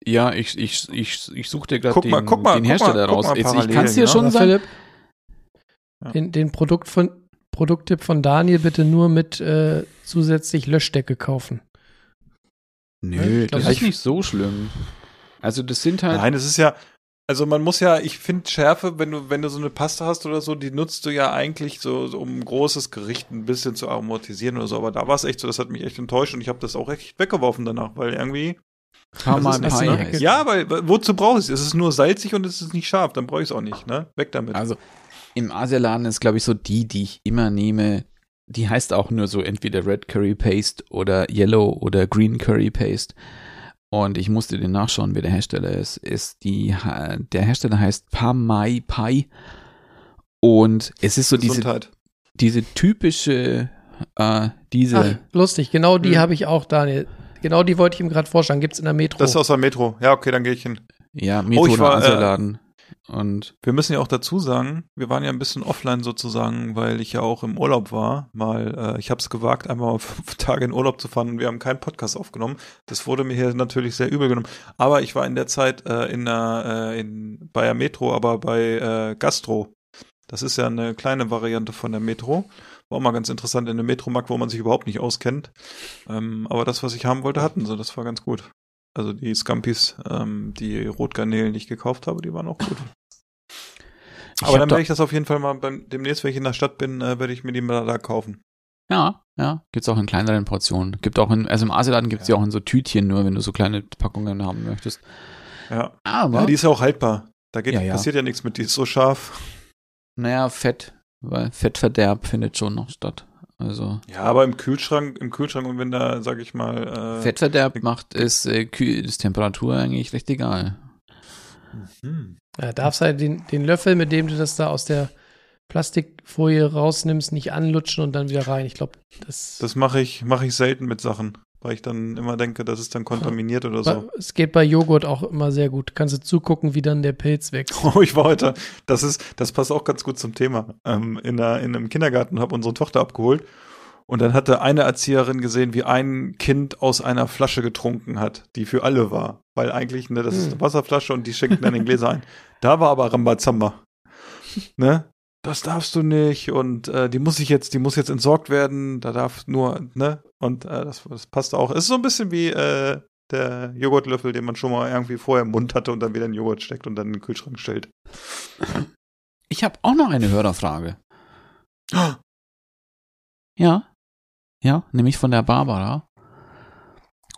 Ja, ich, ich, ich, ich suche dir gerade Guck den, mal, guck mal, den guck Hersteller mal, guck raus. mal Jetzt, ich kann es dir ja. schon sagen. Philipp, Ja. den, den Produkt von, Produkttipp von Daniel bitte nur mit äh, zusätzlich Löschdecke kaufen. Nö, Ich glaub, das ist ich- nicht so schlimm. Also das sind halt. Nein, es ist ja, also man muss ja, ich finde Schärfe, wenn du, wenn du so eine Paste hast oder so, die nutzt du ja eigentlich so, so um ein großes Gericht ein bisschen zu aromatisieren oder so, aber da war es echt so, das hat mich echt enttäuscht und ich habe das auch echt weggeworfen danach, weil irgendwie, Ist Pie heißt. Ja, weil, wozu brauche ich es? Es ist nur salzig und es ist nicht scharf, dann brauche ich es auch nicht, ne? Weg damit. Also im Asialaden ist, glaube ich, so die, die ich immer nehme. Die heißt auch nur so entweder Red Curry Paste oder Yellow oder Green Curry Paste. Und ich musste den nachschauen, wer der Hersteller ist. Ist die, der Hersteller heißt Pamai Pai. Und es ist so diese, diese typische, äh, diese, Ach, lustig, genau die Hm. habe ich auch, Daniel. Genau die wollte ich ihm gerade vorschlagen. Gibt es in der Metro. Das ist aus der Metro. Ja, okay, dann gehe ich hin. ja, Oh, Metro ich war, äh, Asialaden. Und Wir müssen ja auch dazu sagen, wir waren ja ein bisschen offline sozusagen, weil ich ja auch im Urlaub war. Mal, äh, ich habe es gewagt, einmal [LAUGHS] fünf Tage in Urlaub zu fahren und wir haben keinen Podcast aufgenommen. Das wurde mir hier natürlich sehr übel genommen. Aber ich war in der Zeit äh, in der, äh, in, bei der Metro, aber bei äh, Gastro. Das ist ja eine kleine Variante von der Metro. War auch mal ganz interessant in einem Metromarkt, wo man sich überhaupt nicht auskennt. Ähm, aber das, was ich haben wollte, hatten sie. Das war ganz gut. Also die Scampis, ähm, die Rotgarnelen, die ich gekauft habe, die waren auch gut. Ich Aber dann da- werde ich das auf jeden Fall mal beim demnächst, wenn ich in der Stadt bin, äh, werde ich mir die mal da kaufen. Ja, ja, gibt's auch in kleineren Portionen. Gibt auch in, also im Asialaden gibt's die auch in so Tütchen, nur wenn du so kleine Packungen haben möchtest. Ja. Aber, ja, die ist ja auch haltbar. Da geht, Ja, ja. passiert ja nichts mit, die ist so scharf. naja, Fett, weil Fettverderb findet schon noch statt. Also, Ja, aber im Kühlschrank, im Kühlschrank und wenn da, sag ich mal, äh, Fettverderb macht es, äh, kühl, ist Temperatur eigentlich recht egal. hm. Ja, darfst halt den, den Löffel, mit dem du das da aus der Plastikfolie rausnimmst, nicht anlutschen und dann wieder rein. Ich glaube, das, Das mache ich, mache ich selten mit Sachen, weil ich dann immer denke, das ist dann kontaminiert oder so. es geht bei Joghurt auch immer sehr gut. Kannst du zugucken, wie dann der Pilz wächst. Oh, ich war heute, das ist, das passt auch ganz gut zum Thema. Ähm, in, einer, in einem Kindergarten habe unsere Tochter abgeholt und dann hatte eine Erzieherin gesehen, wie ein Kind aus einer Flasche getrunken hat, die für alle war. Weil eigentlich, ne, das ist eine Wasserflasche und die schenken dann in Gläser ein. Da war aber Rambazamba. Ne? Das darfst du nicht und äh, die muss ich jetzt, die muss jetzt entsorgt werden, da darf nur, ne? Und äh, das, das passt auch. Es ist so ein bisschen wie äh, der Joghurtlöffel, den man schon mal irgendwie vorher im Mund hatte und dann wieder in den Joghurt steckt und dann in den Kühlschrank stellt. Ich habe auch noch eine Hörerfrage. [GASPS] Ja. Ja, nämlich von der Barbara.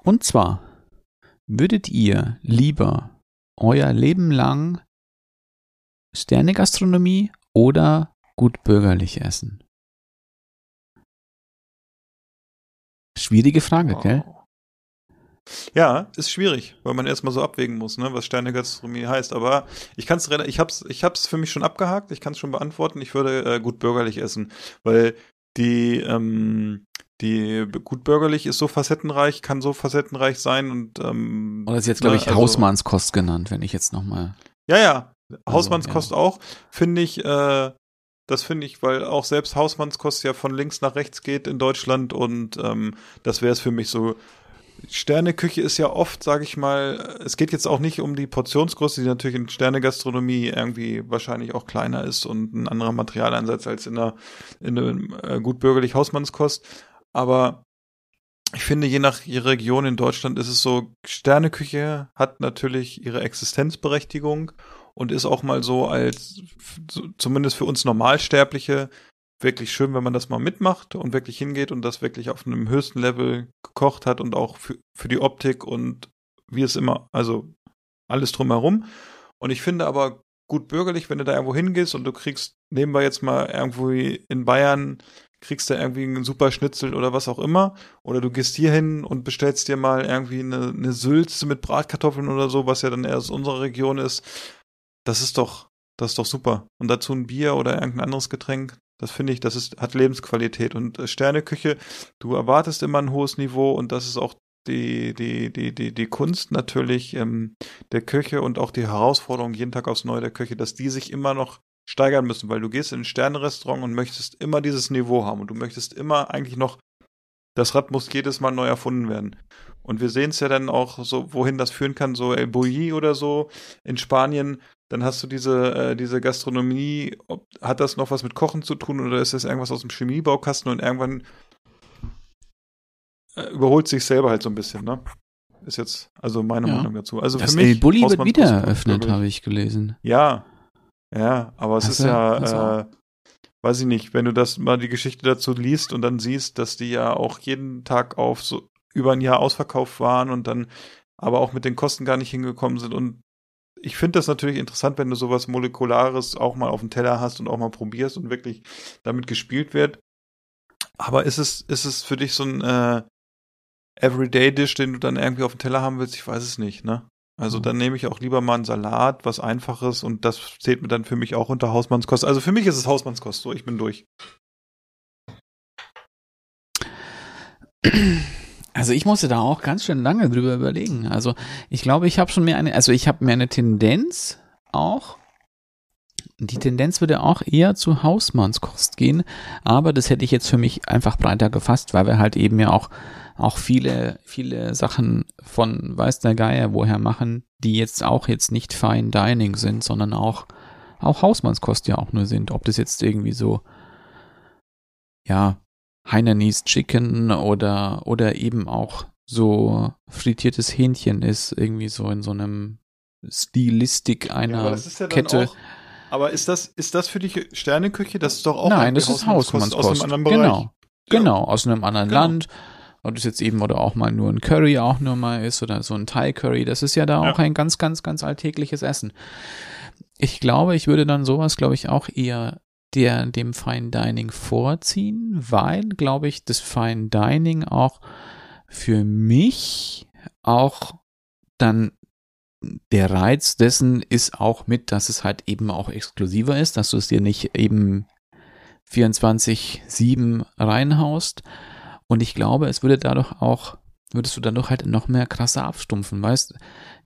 Und zwar, würdet ihr lieber euer Leben lang Sternegastronomie oder gut bürgerlich essen? Schwierige Frage, gell? Ja, ist schwierig, weil man erstmal so abwägen muss, ne, was Sternegastronomie heißt. Aber ich kann es, ich hab's, ich hab's für mich schon abgehakt. Ich kann es schon beantworten. Ich würde äh, gut bürgerlich essen, weil die, ähm, die gut bürgerlich ist so facettenreich, kann so facettenreich sein und ähm, Oder ist jetzt, glaube ne, ich, also- Hausmannskost genannt, wenn ich jetzt nochmal. Ja, ja. Also, Hausmannskost auch, finde ich, äh, das finde ich, weil auch selbst Hausmannskost ja von links nach rechts geht in Deutschland und ähm, das wäre es für mich so. Sterneküche ist ja oft, sage ich mal, es geht jetzt auch nicht um die Portionsgröße, die natürlich in Sternegastronomie irgendwie wahrscheinlich auch kleiner ist und ein anderer Materialeinsatz als in der in einem äh, gut bürgerlich Hausmannskost. Aber ich finde, je nach Region in Deutschland ist es so, Sterneküche hat natürlich ihre Existenzberechtigung und ist auch mal so als, zumindest für uns Normalsterbliche, wirklich schön, wenn man das mal mitmacht und wirklich hingeht und das wirklich auf einem höchsten Level gekocht hat und auch für, für die Optik und wie es immer, also alles drumherum. Und ich finde aber gut bürgerlich, wenn du da irgendwo hingehst und du kriegst, nehmen wir jetzt mal irgendwo in Bayern, kriegst du irgendwie einen super Schnitzel oder was auch immer, oder du gehst hier hin und bestellst dir mal irgendwie eine, eine Sülze mit Bratkartoffeln oder so, was ja dann eher aus unserer Region ist. Das ist doch, das ist doch super. Und dazu ein Bier oder irgendein anderes Getränk, das finde ich, das ist, hat Lebensqualität. Und äh, Sterneküche, du erwartest immer ein hohes Niveau und das ist auch die, die, die, die, die Kunst natürlich ähm, der Küche und auch die Herausforderung jeden Tag aufs Neue der Küche, dass die sich immer noch steigern müssen, weil du gehst in ein Sternenrestaurant und möchtest immer dieses Niveau haben und du möchtest immer eigentlich noch, das Rad muss jedes Mal neu erfunden werden. Und wir sehen es ja dann auch so, wohin das führen kann, so El Bulli oder so in Spanien, dann hast du diese, äh, diese Gastronomie, ob, hat das noch was mit Kochen zu tun oder ist das irgendwas aus dem Chemiebaukasten und irgendwann äh, überholt sich selber halt so ein bisschen, ne? Ist jetzt also meine Ja. Meinung dazu. Also Das für mich El Bulli wird wieder eröffnet, habe ich gelesen. Ja, ja, aber es Hast ist ja, auch? äh, weiß ich nicht, wenn du das mal die Geschichte dazu liest und dann siehst, dass die ja auch jeden Tag auf so über ein Jahr ausverkauft waren und dann aber auch mit den Kosten gar nicht hingekommen sind und ich finde das natürlich interessant, wenn du sowas Molekulares auch mal auf dem Teller hast und auch mal probierst und wirklich damit gespielt wird. Aber ist es, ist es für dich so ein äh, Everyday-Dish, den du dann irgendwie auf dem Teller haben willst? Ich weiß es nicht, ne? Also Mhm. dann nehme ich auch lieber mal einen Salat, was Einfaches und das zählt mir dann für mich auch unter Hausmannskost. Also für mich ist es Hausmannskost, so ich bin durch. [CLEARS THROAT] Also ich musste da auch ganz schön lange drüber überlegen. Also ich glaube, ich habe schon mehr eine, also ich habe mehr eine Tendenz auch. Die Tendenz würde auch eher zu Hausmannskost gehen, aber das hätte ich jetzt für mich einfach breiter gefasst, weil wir halt eben ja auch auch viele viele Sachen von weiß der Geier woher machen, die jetzt auch jetzt nicht Fine Dining sind, sondern auch auch Hausmannskost ja auch nur sind. Ob das jetzt irgendwie so ja Hainanese Chicken oder, oder eben auch so frittiertes Hähnchen ist, irgendwie so in so einem Stilistik einer Kette. Aber ist das, ist das für dich Sterneküche? Das ist doch auch Nein, das ist Hausmannskost aus einem anderen Bereich. Genau. Genau, aus einem anderen Genau. Land. Und das jetzt eben oder auch mal nur ein Curry auch nur mal ist oder so ein Thai Curry. Das ist ja da Ja. auch ein ganz, ganz, ganz alltägliches Essen. Ich glaube, ich würde dann sowas, glaube ich, auch eher der, dem Fine Dining vorziehen, weil, glaube ich, das Fine Dining auch für mich auch dann der Reiz dessen ist auch mit, dass es halt eben auch exklusiver ist, dass du es dir nicht eben 24-7 reinhaust. Und ich glaube, es würde dadurch auch, würdest du dadurch halt noch mehr krasser abstumpfen, weißt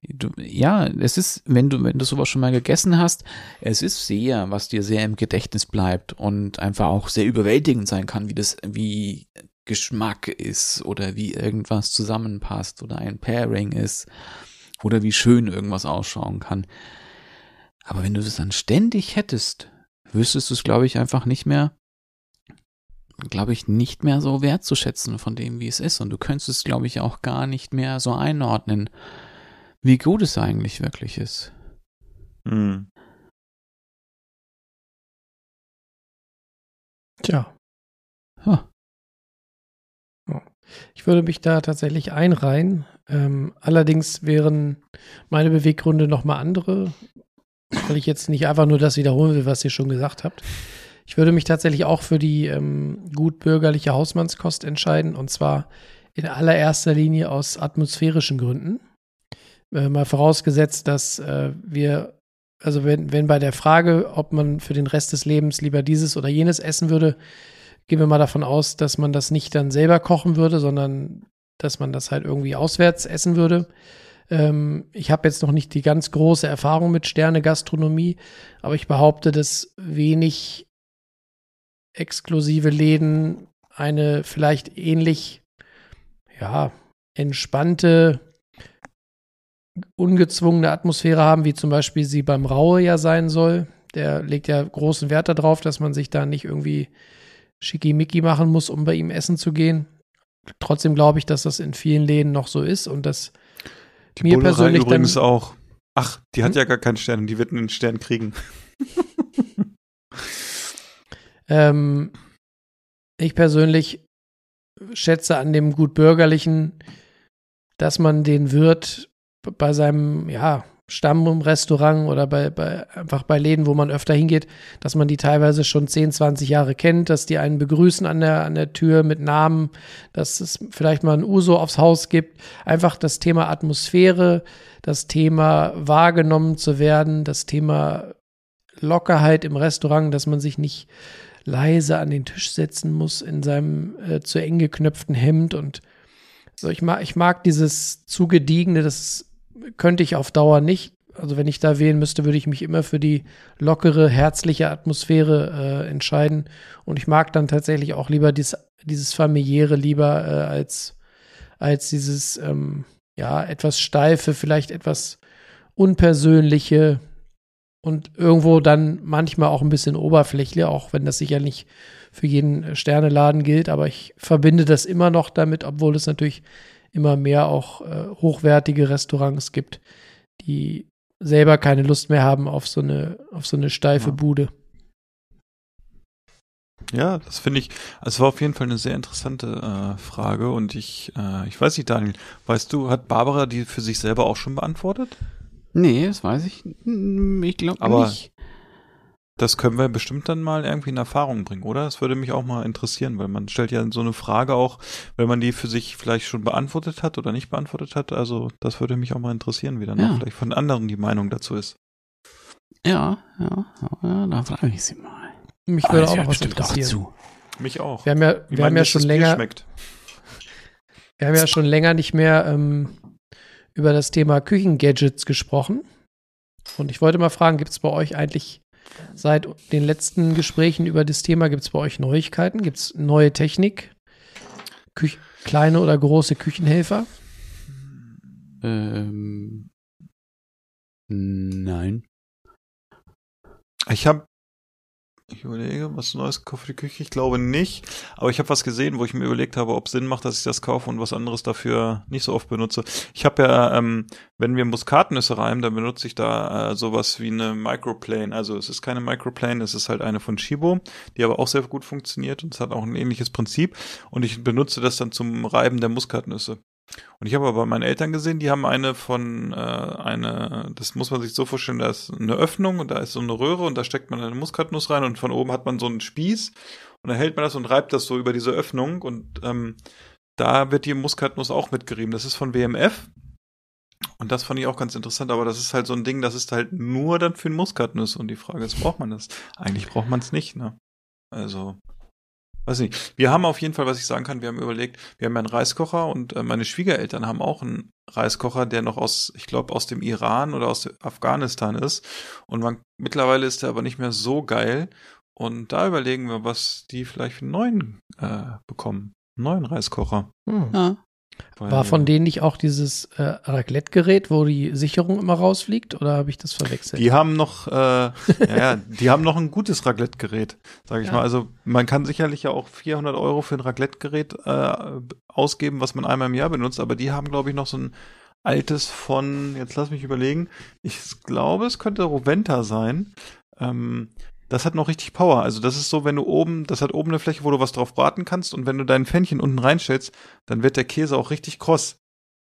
du? Ja, es ist, wenn du, wenn du sowas schon mal gegessen hast, es ist sehr, was dir sehr im Gedächtnis bleibt und einfach auch sehr überwältigend sein kann, wie das, wie Geschmack ist oder wie irgendwas zusammenpasst oder ein Pairing ist oder wie schön irgendwas ausschauen kann. Aber wenn du das dann ständig hättest, wüsstest du es, glaube ich, einfach nicht mehr, glaube ich, nicht mehr so wertzuschätzen von dem, wie es ist. Und du könntest es, glaube ich, auch gar nicht mehr so einordnen, wie gut es eigentlich wirklich ist. Hm. Tja. Ha. Ich würde mich da tatsächlich einreihen. Ähm, allerdings wären meine Beweggründe nochmal andere, weil ich jetzt nicht einfach nur das wiederholen will, was ihr schon gesagt habt. Ich würde mich tatsächlich auch für die ähm, gut bürgerliche Hausmannskost entscheiden und zwar in allererster Linie aus atmosphärischen Gründen. Äh, mal vorausgesetzt, dass äh, wir, also wenn, wenn bei der Frage, ob man für den Rest des Lebens lieber dieses oder jenes essen würde, gehen wir mal davon aus, dass man das nicht dann selber kochen würde, sondern dass man das halt irgendwie auswärts essen würde. Ähm, ich habe jetzt noch nicht die ganz große Erfahrung mit Sterne-Gastronomie, aber ich behaupte, dass wenig exklusive Läden eine vielleicht ähnlich, ja, entspannte, ungezwungene Atmosphäre haben, wie zum Beispiel sie beim Raue ja sein soll. Der legt ja großen Wert darauf, dass man sich da nicht irgendwie schickimicki machen muss, um bei ihm essen zu gehen. Trotzdem glaube ich, dass das in vielen Läden noch so ist und dass Die mir Bullerei persönlich übrigens dann, auch. Ach, die hat Hm? ja gar keinen Stern, die wird einen Stern kriegen. [LAUGHS] ähm, ich persönlich schätze an dem gut bürgerlichen, dass man den Wirt bei seinem ja, Stammrestaurant oder bei, bei einfach bei Läden, wo man öfter hingeht, dass man die teilweise schon 10, 20 Jahre kennt, dass die einen begrüßen an der, an der Tür mit Namen, dass es vielleicht mal ein Uso aufs Haus gibt. Einfach das Thema Atmosphäre, das Thema wahrgenommen zu werden, das Thema Lockerheit im Restaurant, dass man sich nicht leise an den Tisch setzen muss in seinem äh, zu eng geknöpften Hemd und so ich mag ich mag dieses zu gediegene, das könnte ich auf Dauer nicht. Also wenn ich da wählen müsste, würde ich mich immer für die lockere, herzliche Atmosphäre äh, entscheiden. Und ich mag dann tatsächlich auch lieber dies, dieses familiäre lieber äh, als, als dieses ähm, ja etwas steife, vielleicht etwas unpersönliche und irgendwo dann manchmal auch ein bisschen oberflächlich, auch wenn das sicher nicht für jeden Sterneladen gilt, aber ich verbinde das immer noch damit, obwohl es natürlich immer mehr auch äh, hochwertige Restaurants gibt, die selber keine Lust mehr haben auf so eine, auf so eine steife Ja. Bude. Ja, das finde ich, es war auf jeden Fall eine sehr interessante äh, Frage und ich, äh, ich weiß nicht, Daniel, weißt du, hat Barbara die für sich selber auch schon beantwortet? Nee, das weiß ich. Hm, Ich glaube nicht. Das können wir bestimmt dann mal irgendwie in Erfahrung bringen, oder? Das würde mich auch mal interessieren, weil man stellt ja so eine Frage auch, wenn man die für sich vielleicht schon beantwortet hat oder nicht beantwortet hat. Also das würde mich auch mal interessieren, wie dann Ja. auch vielleicht von anderen die Meinung dazu ist. Ja, ja, ja, da frage ich sie mal. Mich würde das auch noch was bestimmt auch interessieren. zu. Mich auch. Wir haben ja, wir haben ja schon länger, schmeckt. wir haben ja schon länger nicht mehr ähm, über das Thema Küchengadgets gesprochen. Und ich wollte mal fragen, gibt es bei euch eigentlich seit den letzten Gesprächen über das Thema, gibt es bei euch Neuigkeiten? Gibt es neue Technik? Küch kleine oder große Küchenhelfer? Ähm, nein. Ich habe Ich überlege, was Neues gekauft für die Küche. Ich glaube nicht. Aber ich habe was gesehen, wo ich mir überlegt habe, ob Sinn macht, dass ich das kaufe und was anderes dafür nicht so oft benutze. Ich habe ja, ähm, wenn wir Muskatnüsse reiben, dann benutze ich da äh, sowas wie eine Microplane. Also es ist keine Microplane, es ist halt eine von Shibo, die aber auch sehr gut funktioniert und es hat auch ein ähnliches Prinzip. Und ich benutze das dann zum Reiben der Muskatnüsse. Und ich habe aber bei meinen Eltern gesehen, die haben eine von, äh, eine, das muss man sich so vorstellen, da ist eine Öffnung und da ist so eine Röhre und da steckt man eine Muskatnuss rein und von oben hat man so einen Spieß und dann hält man das und reibt das so über diese Öffnung und ähm, da wird die Muskatnuss auch mitgerieben. Das ist von WMF und das fand ich auch ganz interessant, aber das ist halt so ein Ding, das ist halt nur dann für Muskatnuss und die Frage ist, braucht man das? Eigentlich braucht man es nicht, ne? Also, weiß nicht. Wir haben auf jeden Fall, was ich sagen kann, wir haben überlegt, wir haben ja einen Reiskocher und äh, meine Schwiegereltern haben auch einen Reiskocher, der noch aus, ich glaube, aus dem Iran oder aus Afghanistan ist. Und man, mittlerweile ist der aber nicht mehr so geil. Und da überlegen wir, was die vielleicht für einen neuen äh, bekommen. Einen neuen Reiskocher. Hm. Ja. War von denen nicht auch dieses äh, Raclette-Gerät, wo die Sicherung immer rausfliegt? Oder habe ich das verwechselt? Die haben noch, äh, ja, ja, die haben noch ein gutes Raclette-Gerät, sage ich Ja. mal. Also man kann sicherlich ja auch 400 Euro für ein Raclette-Gerät äh, ausgeben, was man einmal im Jahr benutzt, aber die haben, glaube ich, noch so ein altes von, jetzt lass mich überlegen, ich glaube, es könnte Roventa sein. Ähm, das hat noch richtig Power. Also das ist so, wenn du oben, das hat oben eine Fläche, wo du was drauf braten kannst und wenn du dein Pfännchen unten reinstellst, dann wird der Käse auch richtig kross.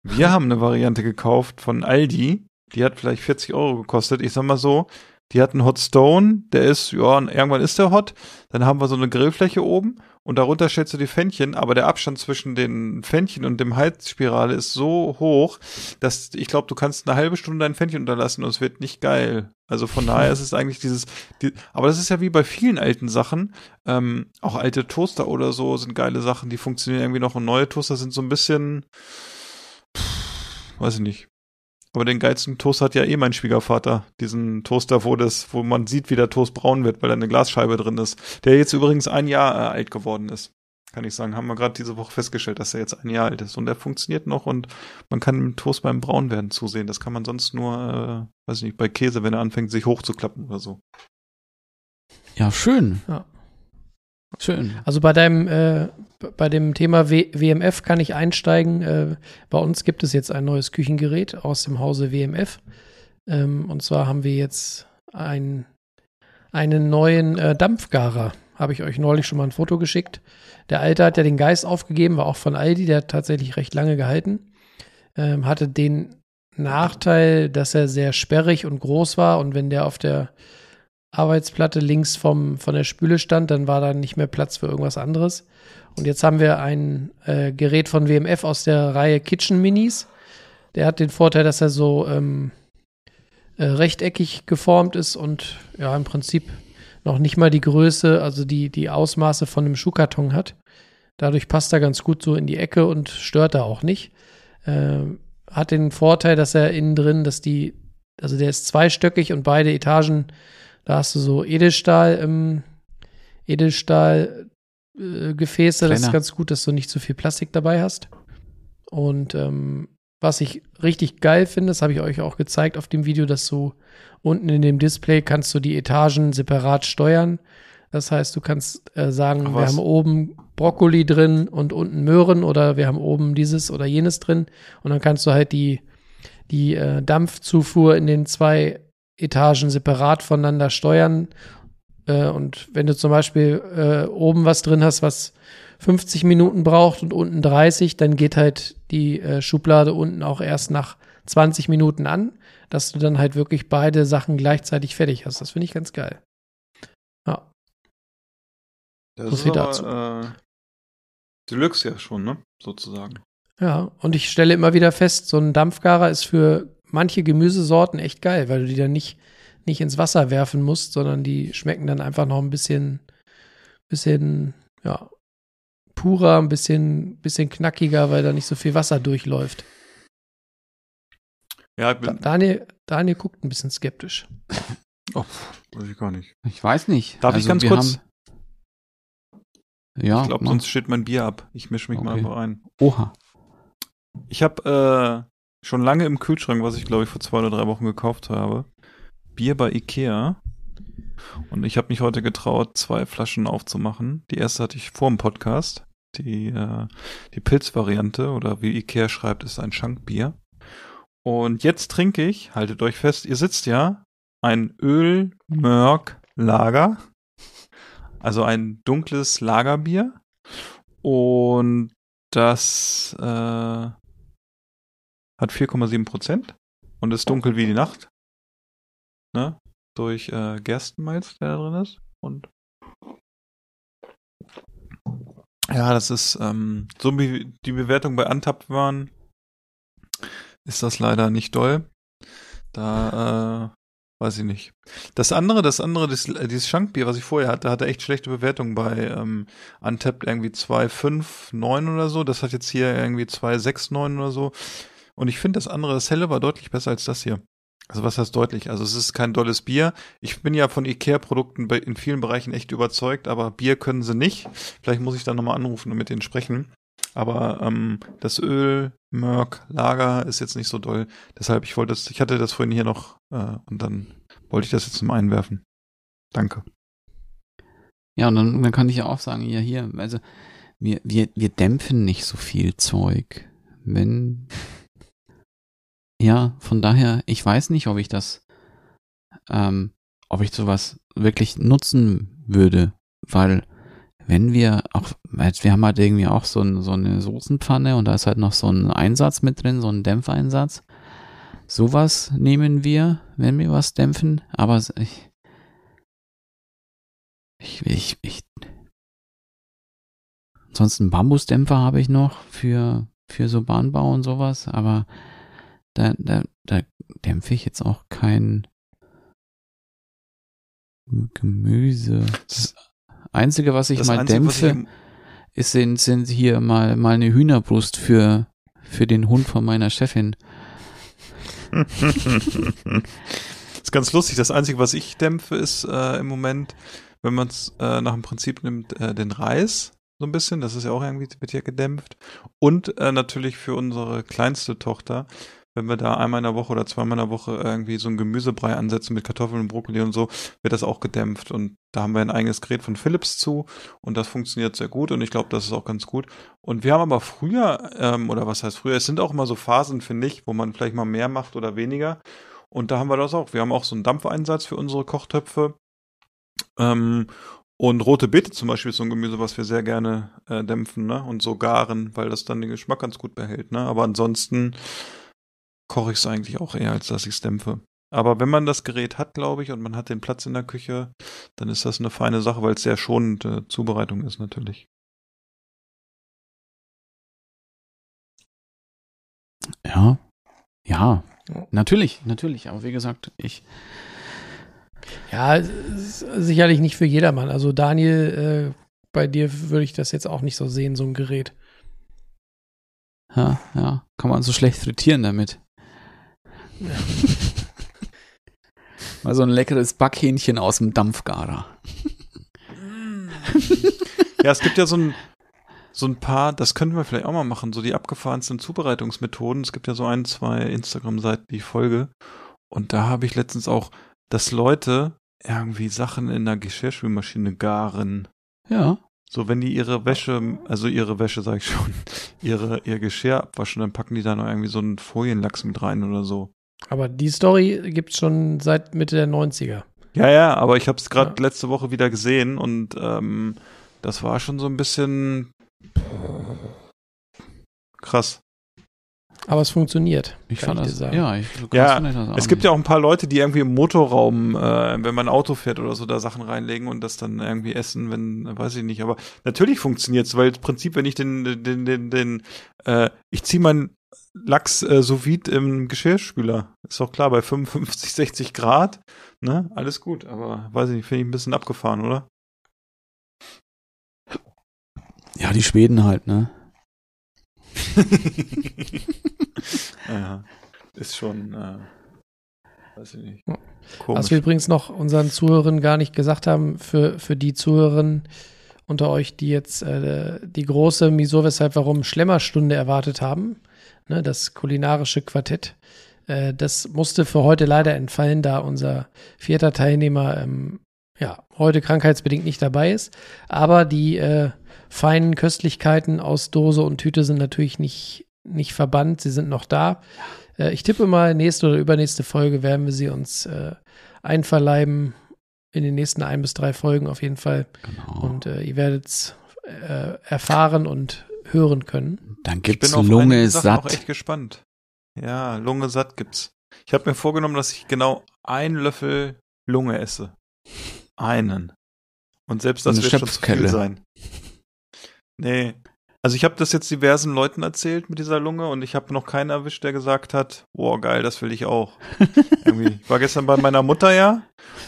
Wir [LAUGHS] haben eine Variante gekauft von Aldi, die hat vielleicht 40 Euro gekostet. Ich sag mal so, die hat einen Hot Stone, der ist, ja, irgendwann ist der hot. Dann haben wir so eine Grillfläche oben und darunter stellst du die Pfännchen, aber der Abstand zwischen den Pfännchen und dem Heizspirale ist so hoch, dass ich glaube, du kannst eine halbe Stunde dein Pfännchen unterlassen und es wird nicht geil. Also von daher ist es eigentlich dieses, die, aber das ist ja wie bei vielen alten Sachen, ähm, auch alte Toaster oder so sind geile Sachen, die funktionieren irgendwie noch und neue Toaster sind so ein bisschen, pff, weiß ich nicht. Aber den geilsten Toast hat ja eh mein Schwiegervater. Diesen Toaster, wo das, wo man sieht, wie der Toast braun wird, weil da eine Glasscheibe drin ist. Der jetzt übrigens ein Jahr äh, alt geworden ist. Kann ich sagen. Haben wir gerade diese Woche festgestellt, dass er jetzt ein Jahr alt ist. Und der funktioniert noch und man kann dem Toast beim Braunwerden zusehen. Das kann man sonst nur, äh, weiß ich nicht, bei Käse, wenn er anfängt, sich hochzuklappen oder so. Ja, schön. Ja. Schön. Also bei deinem, äh, bei dem Thema w WMF kann ich einsteigen. Äh, bei uns gibt es jetzt ein neues Küchengerät aus dem Hause WMF. Ähm, und zwar haben wir jetzt ein, einen neuen äh, Dampfgarer. Habe ich euch neulich schon mal ein Foto geschickt. Der alte hat ja den Geist aufgegeben, war auch von Aldi, der hat tatsächlich recht lange gehalten. Ähm, hatte den Nachteil, dass er sehr sperrig und groß war und wenn der auf der Arbeitsplatte links vom, von der Spüle stand, dann war da nicht mehr Platz für irgendwas anderes. Und jetzt haben wir ein äh, Gerät von WMF aus der Reihe Kitchen Minis. Der hat den Vorteil, dass er so ähm, äh, rechteckig geformt ist und ja, im Prinzip noch nicht mal die Größe, also die, die Ausmaße von einem Schuhkarton hat. Dadurch passt er ganz gut so in die Ecke und stört er auch nicht. Ähm, hat den Vorteil, dass er innen drin, dass die, also der ist zweistöckig und beide Etagen da hast du so Edelstahl, ähm, Edelstahl äh, Gefäße. Das ist ganz gut, dass du nicht zu viel Plastik dabei hast. Und ähm, was ich richtig geil finde, das habe ich euch auch gezeigt auf dem Video, dass du unten in dem Display kannst du die Etagen separat steuern. Das heißt, du kannst äh, sagen, Ach, wir haben oben Brokkoli drin und unten Möhren oder wir haben oben dieses oder jenes drin. Und dann kannst du halt die, die äh, Dampfzufuhr in den zwei Etagen separat voneinander steuern. Äh, und wenn du zum Beispiel äh, oben was drin hast, was 50 Minuten braucht und unten 30, dann geht halt die äh, Schublade unten auch erst nach 20 Minuten an, dass du dann halt wirklich beide Sachen gleichzeitig fertig hast. Das finde ich ganz geil. Ja. Das So viel dazu. Äh, Deluxe ja schon, ne? Sozusagen. Ja, und ich stelle immer wieder fest, so ein Dampfgarer ist für manche Gemüsesorten echt geil, weil du die dann nicht, nicht ins Wasser werfen musst, sondern die schmecken dann einfach noch ein bisschen, bisschen, ja, purer, ein bisschen, bisschen knackiger, weil da nicht so viel Wasser durchläuft. Ja, ich bin, Daniel, Daniel guckt ein bisschen skeptisch. [LAUGHS] oh, weiß ich gar nicht. Ich weiß nicht. Darf ich Also ganz wir kurz? Ja, Ich glaube, sonst steht mein Bier ab. Ich mische mich mal Okay. einfach ein. Oha. Ich habe äh, schon lange im Kühlschrank, was ich glaube ich vor zwei oder drei Wochen gekauft habe, Bier bei Ikea. Und ich habe mich heute getraut, zwei Flaschen aufzumachen. Die erste hatte ich vor dem Podcast. Die, äh, die Pilzvariante oder wie Ikea schreibt, ist ein Schankbier. Und jetzt trinke ich, haltet euch fest, ihr sitzt ja, ein Öl-Mörk-Lager. Also ein dunkles Lagerbier. Und das äh, hat 4,7 Prozent und ist dunkel wie die Nacht. Ne? Durch äh, Gerstenmalz, der da drin ist. Und ja, das ist ähm, so wie die Bewertung bei Untapped waren, ist das leider nicht doll. Da äh, weiß ich nicht. Das andere, das andere, das, dieses Schankbier, was ich vorher hatte, hatte echt schlechte Bewertungen bei ähm, Untapped irgendwie 2,5,9 oder so. Das hat jetzt hier irgendwie 2,6,9 oder so. Und ich finde das andere, das helle war deutlich besser als das hier. Also was heißt deutlich? Also es ist kein dolles Bier. Ich bin ja von Ikea-Produkten in vielen Bereichen echt überzeugt, aber Bier können sie nicht. Vielleicht muss ich da nochmal anrufen und mit denen sprechen. Aber ähm, das Öl, Merck, Lager ist jetzt nicht so doll. Deshalb, ich wollte das, ich hatte das vorhin hier noch äh, und dann wollte ich das jetzt zum Einwerfen. Danke. Ja, und dann, dann kann ich ja auch sagen, ja hier, also wir, wir, wir dämpfen nicht so viel Zeug. Wenn ja, von daher, ich weiß nicht, ob ich das, ähm, ob ich sowas wirklich nutzen würde, weil wenn wir auch, wir haben halt irgendwie auch so, ein, so eine Soßenpfanne und da ist halt noch so ein Einsatz mit drin, so ein Dämpfeinsatz. Sowas nehmen wir, wenn wir was dämpfen, aber ich, ich, ich, ich ansonsten Bambusdämpfer habe ich noch für, für so Bahnbau und sowas, aber da, da, da dämpfe ich jetzt auch kein Gemüse. Das Einzige, was ich das mal Einzige, dämpfe, ich ist, sind, sind hier mal, mal eine Hühnerbrust für, für den Hund von meiner Chefin. das [LAUGHS] ist ganz lustig. Das Einzige, was ich dämpfe, ist äh, im Moment, wenn man es äh, nach dem Prinzip nimmt, äh, den Reis so ein bisschen. Das ist ja auch irgendwie wird hier gedämpft. Und äh, natürlich für unsere kleinste Tochter wenn wir da einmal in der Woche oder zweimal in der Woche irgendwie so ein Gemüsebrei ansetzen mit Kartoffeln und Brokkoli und so, wird das auch gedämpft. Und da haben wir ein eigenes Gerät von Philips zu und das funktioniert sehr gut und ich glaube, das ist auch ganz gut. Und wir haben aber früher, ähm, oder was heißt früher, es sind auch immer so Phasen, finde ich, wo man vielleicht mal mehr macht oder weniger. Und da haben wir das auch. Wir haben auch so einen Dampfeinsatz für unsere Kochtöpfe. Ähm, und rote Beete zum Beispiel ist so ein Gemüse, was wir sehr gerne äh, dämpfen, ne? Und so garen, weil das dann den Geschmack ganz gut behält, ne? Aber ansonsten koche ich es eigentlich auch eher, als dass ich es dämpfe. Aber wenn man das Gerät hat, glaube ich, und man hat den Platz in der Küche, dann ist das eine feine Sache, weil es sehr schonende Zubereitung ist natürlich. Ja, ja, natürlich, natürlich. Aber wie gesagt, ich. Ja, sicherlich nicht für jedermann. Also Daniel, äh, bei dir würde ich das jetzt auch nicht so sehen, so ein Gerät. Ja, ja, kann man so schlecht frittieren damit. [LAUGHS] Mal so ein leckeres Backhähnchen aus dem Dampfgarer. [LAUGHS] ja, es gibt ja so ein, so ein paar, das könnten wir vielleicht auch mal machen, so die abgefahrensten Zubereitungsmethoden. Es gibt ja so ein, zwei Instagram-Seiten, die ich folge. Und da habe ich letztens auch, dass Leute irgendwie Sachen in der Geschirrspülmaschine garen. Ja. So, wenn die ihre Wäsche, also ihre Wäsche, sag ich schon, [LAUGHS] ihre, ihr Geschirr abwaschen, dann packen die da noch irgendwie so einen Folienlachs mit rein oder so. Aber die Story gibt es schon seit Mitte der 90er. Ja, ja, aber ich habe es gerade ja. letzte Woche wieder gesehen und ähm, das war schon so ein bisschen krass. Aber es funktioniert. Ich fand ich das, ja, ich, ja es gibt ja auch ein paar Leute, die irgendwie im Motorraum, äh, wenn man Auto fährt oder so, da Sachen reinlegen und das dann irgendwie essen, wenn, weiß ich nicht. Aber natürlich funktioniert es, weil im Prinzip, wenn ich den, den, den, den, den äh, ich ziehe mein Lachs äh, sous vide im Geschirrspüler. Ist doch klar, bei 55, 60 Grad, ne? Alles gut, aber weiß ich nicht, finde ich ein bisschen abgefahren, oder? Ja, die Schweden halt, ne? [LAUGHS] ja, ist schon, äh, weiß ich nicht. Komisch. Was wir übrigens noch unseren Zuhörern gar nicht gesagt haben, für, für die Zuhörerinnen unter euch, die jetzt äh, die große Wieso, Weshalb, Warum Schlemmerstunde erwartet haben, ne, das kulinarische Quartett. Äh, das musste für heute leider entfallen, da unser vierter Teilnehmer ähm, ja, heute krankheitsbedingt nicht dabei ist. Aber die äh, feinen Köstlichkeiten aus Dose und Tüte sind natürlich nicht, nicht verbannt. Sie sind noch da. Äh, ich tippe mal, nächste oder übernächste Folge werden wir sie uns äh, einverleiben. In den nächsten ein bis drei Folgen auf jeden Fall. Genau. Und äh, ihr werdet es äh, erfahren und hören können. Dann Ich gibt's bin Lunge einige Sachen auch satt. echt gespannt. Ja, Lunge satt gibt's. Ich habe mir vorgenommen, dass ich genau einen Löffel Lunge esse. Einen. Und selbst das wird schon zu viel sein. Nee. Also ich habe das jetzt diversen Leuten erzählt mit dieser Lunge und ich habe noch keinen erwischt, der gesagt hat, boah, geil, das will ich auch. [LAUGHS] Irgendwie. Ich war gestern bei meiner Mutter ja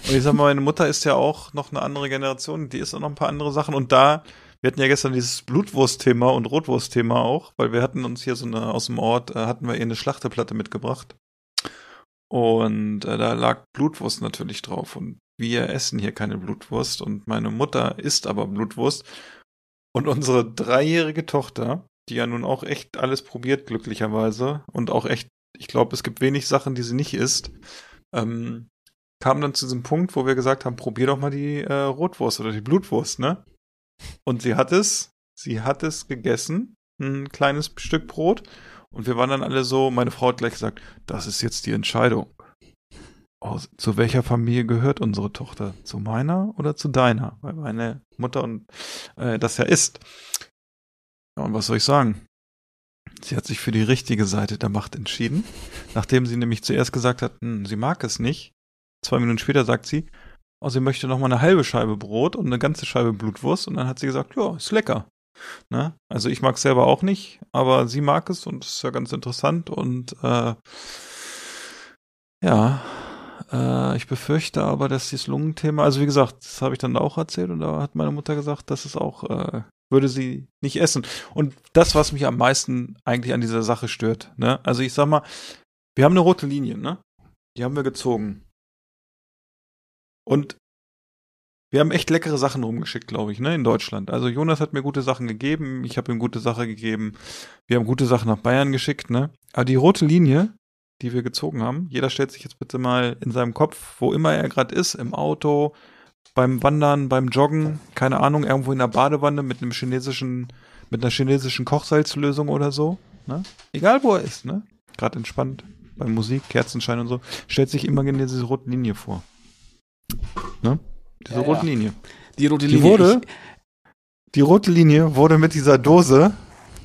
und ich sag mal, meine Mutter ist ja auch noch eine andere Generation, die ist auch noch ein paar andere Sachen und da, wir hatten ja gestern dieses Blutwurst-Thema und Rotwurst-Thema auch, weil wir hatten uns hier so eine, aus dem Ort, äh, hatten wir ihr eine Schlachteplatte mitgebracht und äh, da lag Blutwurst natürlich drauf und wir essen hier keine Blutwurst und meine Mutter isst aber Blutwurst und unsere dreijährige Tochter, die ja nun auch echt alles probiert, glücklicherweise, und auch echt, ich glaube, es gibt wenig Sachen, die sie nicht isst, ähm, kam dann zu diesem Punkt, wo wir gesagt haben, probier doch mal die äh, Rotwurst oder die Blutwurst, ne? Und sie hat es, sie hat es gegessen, ein kleines Stück Brot, und wir waren dann alle so, meine Frau hat gleich gesagt, das ist jetzt die Entscheidung. Oh, zu welcher Familie gehört unsere Tochter? Zu meiner oder zu deiner? Weil meine Mutter und äh, das ja ist. Ja, und was soll ich sagen? Sie hat sich für die richtige Seite der Macht entschieden, nachdem sie nämlich zuerst gesagt hat, hm, sie mag es nicht. Zwei Minuten später sagt sie, oh, sie möchte noch mal eine halbe Scheibe Brot und eine ganze Scheibe Blutwurst. Und dann hat sie gesagt, ja, ist lecker. Ne? Also ich mag es selber auch nicht, aber sie mag es und es ist ja ganz interessant. Und äh, ja, äh, ich befürchte aber, dass dieses Lungenthema, also wie gesagt, das habe ich dann auch erzählt und da hat meine Mutter gesagt, dass es auch, äh, würde sie nicht essen. Und das, was mich am meisten eigentlich an dieser Sache stört, ne? Also ich sag mal, wir haben eine rote Linie, ne? Die haben wir gezogen. Und wir haben echt leckere Sachen rumgeschickt, glaube ich, ne, in Deutschland. Also Jonas hat mir gute Sachen gegeben, ich habe ihm gute Sachen gegeben. Wir haben gute Sachen nach Bayern geschickt, ne? Aber die rote Linie, die wir gezogen haben, jeder stellt sich jetzt bitte mal in seinem Kopf, wo immer er gerade ist, im Auto, beim Wandern, beim Joggen, keine Ahnung, irgendwo in der Badewanne mit einem chinesischen, mit einer chinesischen Kochsalzlösung oder so, ne? Egal wo er ist, ne? Gerade entspannt, beim Musik, Kerzenschein und so, stellt sich immer genau diese rote Linie vor. Ne? Diese Ja, ja. rote Linie. Die rote Die Linie. wurde, ich, die rote Linie wurde mit dieser Dose,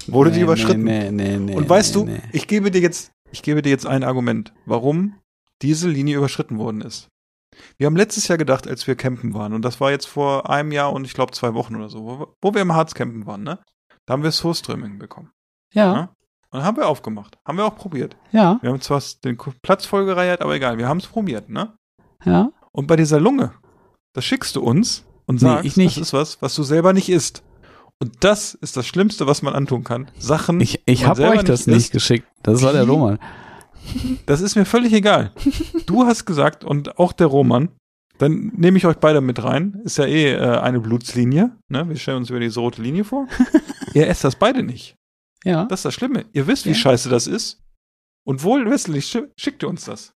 wurde die Nee, überschritten. Nee, nee, nee, Und weißt nee, du, nee. ich gebe dir jetzt, ich gebe dir jetzt ein Argument, warum diese Linie überschritten worden ist. Wir haben letztes Jahr gedacht, als wir campen waren, und das war jetzt vor einem Jahr und ich glaube zwei Wochen oder so, wo, wo wir im Harz campen waren, ne? Da haben wir Soßströming bekommen. Ja, Ja? Und haben wir aufgemacht. Haben wir auch probiert. ja, Wir haben zwar den Platz vollgereiert, aber egal, wir haben es probiert, ne? ja. Und bei dieser Lunge, das schickst du uns und Nee, sagst, ich nicht. das ist was, was du selber nicht isst. Und das ist das Schlimmste, was man antun kann. Sachen, Ich, ich habe euch das nicht isst. geschickt. Das war der? Roman. Das ist mir völlig egal. Du hast gesagt und auch der Roman, dann nehme ich euch beide mit rein. Ist ja eh äh, eine Blutslinie. Ne? Wir stellen uns über diese rote Linie vor. [LAUGHS] Ihr esst das beide nicht. Ja. Das ist das Schlimme. Ihr wisst, wie Ja. scheiße das ist. Und wohlwissentlich schi- schickt ihr uns das.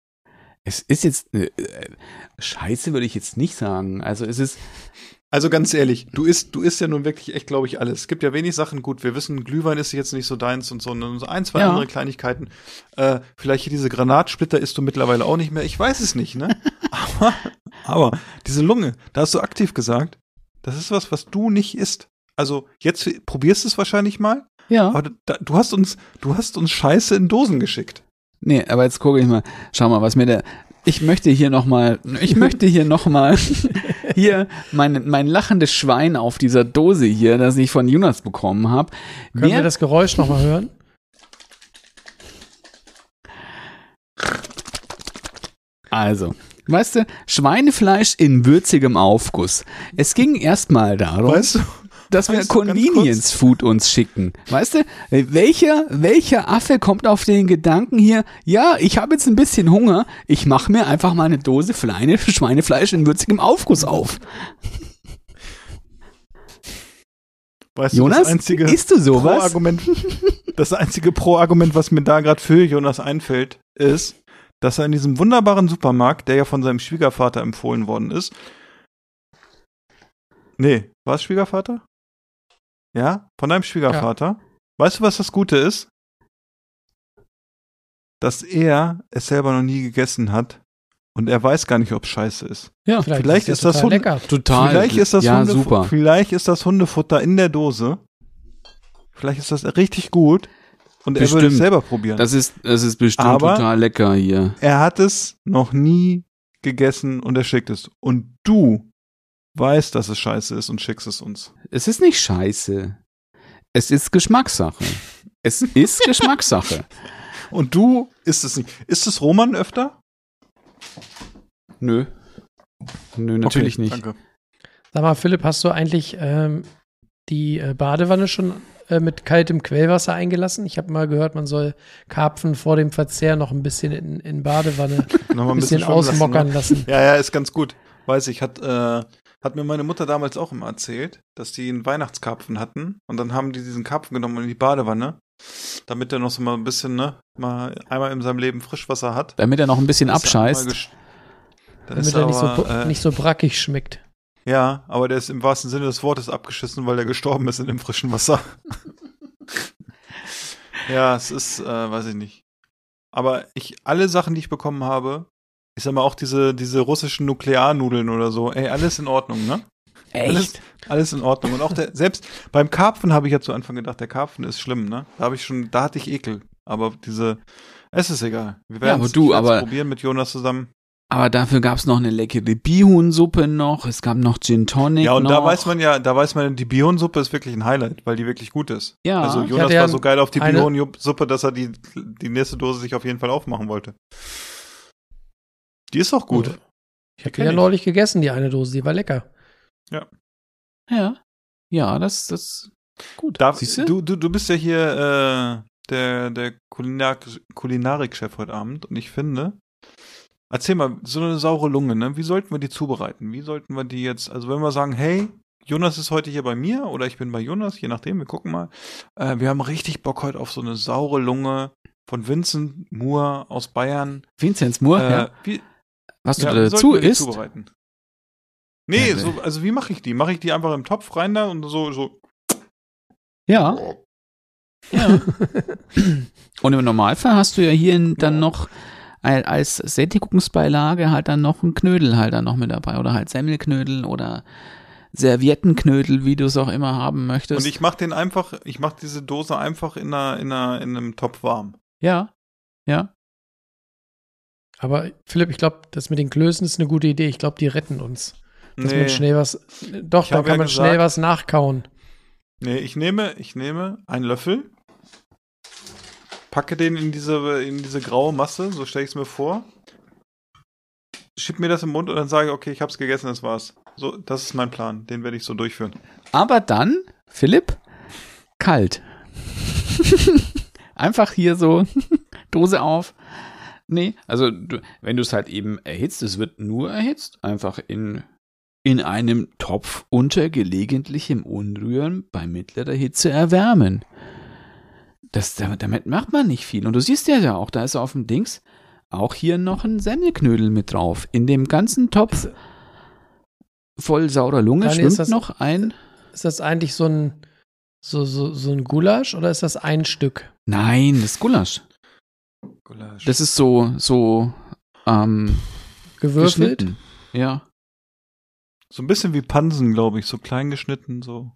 Es ist jetzt, äh, äh, scheiße würde ich jetzt nicht sagen. Also es ist, Also ganz ehrlich, du isst, du isst ja nun wirklich echt, glaube ich, alles. Es gibt ja wenig Sachen, gut, wir wissen, Glühwein ist jetzt nicht so deins und so, und so ein, zwei Ja. andere Kleinigkeiten. Äh, vielleicht hier diese Granatsplitter isst du mittlerweile auch nicht mehr. Ich weiß es nicht, ne? [LAUGHS] aber, aber diese Lunge, da hast du aktiv gesagt, das ist was, was du nicht isst. Also jetzt probierst du es wahrscheinlich mal, ja. aber da, du hast uns, du hast uns Scheiße in Dosen geschickt. Nee, aber jetzt gucke ich mal. Schau mal, was mir der. Ich möchte hier nochmal, ich möchte hier nochmal, [LAUGHS] hier mein, mein lachendes Schwein auf dieser Dose hier, das ich von Jonas bekommen habe. Können wir das Geräusch nochmal hören? Also, weißt du, Schweinefleisch in würzigem Aufguss. Es ging erstmal darum, Weißt du? Dass wir du, Convenience Food uns schicken. Weißt du, welcher, welcher Affe kommt auf den Gedanken hier, ja, ich habe jetzt ein bisschen Hunger, ich mache mir einfach mal eine Dose Fleine, [LAUGHS] Schweinefleisch in würzigem Aufguss auf. Weißt du, Jonas, das einzige isst du sowas? Pro-Argument, das einzige Pro-Argument, was mir da gerade für Jonas einfällt, ist, dass er in diesem wunderbaren Supermarkt, der ja von seinem Schwiegervater empfohlen worden ist, Nee, war es Schwiegervater? Ja, von deinem Schwiegervater. Weißt du, was das Gute ist? Dass er es selber noch nie gegessen hat und er weiß gar nicht, ob es scheiße ist. Ja, Vielleicht ist ja das total Hund- lecker. total. Vielleicht ist das ja, Hundefu- super. Vielleicht ist das Hundefutter in der Dose. Vielleicht ist das richtig gut und er würde es Bestimmt. selber probieren. Das ist, das ist bestimmt Aber- total lecker hier. er hat es noch nie gegessen und er schickt es. Und du weißt, dass es scheiße ist und schickst es uns. Es ist nicht scheiße. Es ist Geschmackssache. Es ist [LAUGHS] Geschmackssache. Und du isst es nicht. Ist es Roman öfter? Nö. Nö, natürlich Okay, nicht. Danke. Sag mal, Philipp, hast du eigentlich ähm, die äh, Badewanne schon äh, mit kaltem Quellwasser eingelassen? Ich habe mal gehört, man soll Karpfen vor dem Verzehr noch ein bisschen in, in Badewanne [LAUGHS] ein bisschen schwimmen lassen, ausmockern ne? lassen. Ja, ja, ist ganz gut. Weiß ich, hat, äh, hat mir meine Mutter damals auch immer erzählt, dass die einen Weihnachtskarpfen hatten und dann haben die diesen Karpfen genommen in die Badewanne, damit er noch so mal ein bisschen, ne, mal einmal in seinem Leben Frischwasser hat. Damit er noch ein bisschen er abscheißt. Damit ist er nicht so, aber, äh, nicht so brackig schmeckt. Ja, aber der ist im wahrsten Sinne des Wortes abgeschissen, weil er gestorben ist in dem frischen Wasser. [LAUGHS] ja, es ist, äh, weiß ich nicht. Aber ich, alle Sachen, die ich bekommen habe, ich sag mal auch diese, diese russischen Nuklearnudeln oder so, ey, alles in Ordnung, ne? Alles, alles in Ordnung. Und auch der, selbst beim Karpfen habe ich ja zu Anfang gedacht, der Karpfen ist schlimm, ne? Da habe ich schon, da hatte ich Ekel. Aber diese, es ist egal. Wir Ja, ich werd's aber- probieren mit Jonas zusammen. Aber dafür gab's noch eine leckere Bihuhnsuppe noch. Es gab noch Gin Tonic Ja, und noch. da weiß man ja, da weiß man, die Bionsuppe ist wirklich ein Highlight, weil die wirklich gut ist. Ja. Also Jonas ja war so geil auf die Bionsuppe, dass er die, die nächste Dose sich auf jeden Fall aufmachen wollte. Die ist auch gut. Ich habe die ja ich. neulich gegessen, die eine Dose, die war lecker. Ja. Ja, das, das, gut. Darf, Siehst du? du, du, du bist ja hier äh, der, der Kulinar Kulinarik-Chef heute Abend und ich finde, erzähl mal, so eine saure Lunge, ne? Wie sollten wir die zubereiten? Wie sollten wir die jetzt, also wenn wir sagen, hey, Jonas ist heute hier bei mir oder ich bin bei Jonas, je nachdem, wir gucken mal. Äh, wir haben richtig Bock heute auf so eine saure Lunge von Vincent Moore aus Bayern. Vinzenz Moore, Äh, ja. wie, Was ja, du dazu isst. zubereiten? Nee, Ja, ne. so, also wie mache ich die? Mache ich die einfach im Topf rein da und so, so. Ja. Ja. [LAUGHS] Und im Normalfall hast du ja hier dann noch al- als Sättigungsbeilage halt dann noch einen Knödel halt dann noch mit dabei oder halt Semmelknödel oder Serviettenknödel, wie du es auch immer haben möchtest. Und ich mache den einfach, ich mache diese Dose einfach in, einer, in, einer, in einem Topf warm. ja. Ja. Aber Philipp, ich glaube, das mit den Klößen ist eine gute Idee. Ich glaube, die retten uns. Dass Nee, man schnell was. Doch, Ich habe kann ja man gesagt- schnell was nachkauen. nee, ich nehme, ich nehme einen Löffel, packe den in diese, in diese graue Masse, so stelle ich es mir vor, schieb mir das im Mund und dann sage ich, okay, ich habe es gegessen, das war's. So, das ist mein Plan, den werde ich so durchführen. Aber dann, Philipp, kalt. [LAUGHS] Einfach hier so [LAUGHS] Dose auf. Nee, also du, wenn du es halt eben erhitzt, es wird nur erhitzt, einfach in, in einem Topf unter gelegentlichem Unrühren bei mittlerer Hitze erwärmen. Das, damit, macht man nicht viel. Und du siehst ja ja auch, da ist auf dem Dings auch hier noch ein Semmelknödel mit drauf. In dem ganzen Topf voll saurer Lunge ist schwimmt das- noch ein Ist das eigentlich so ein, so, so, so ein Gulasch oder ist das ein Stück? Nein, das ist Gulasch. Gulasch. Das ist so, so, ähm, Gewürfelt? geschnitten. Ja. so ein bisschen wie Pansen, glaube ich, so klein geschnitten, so.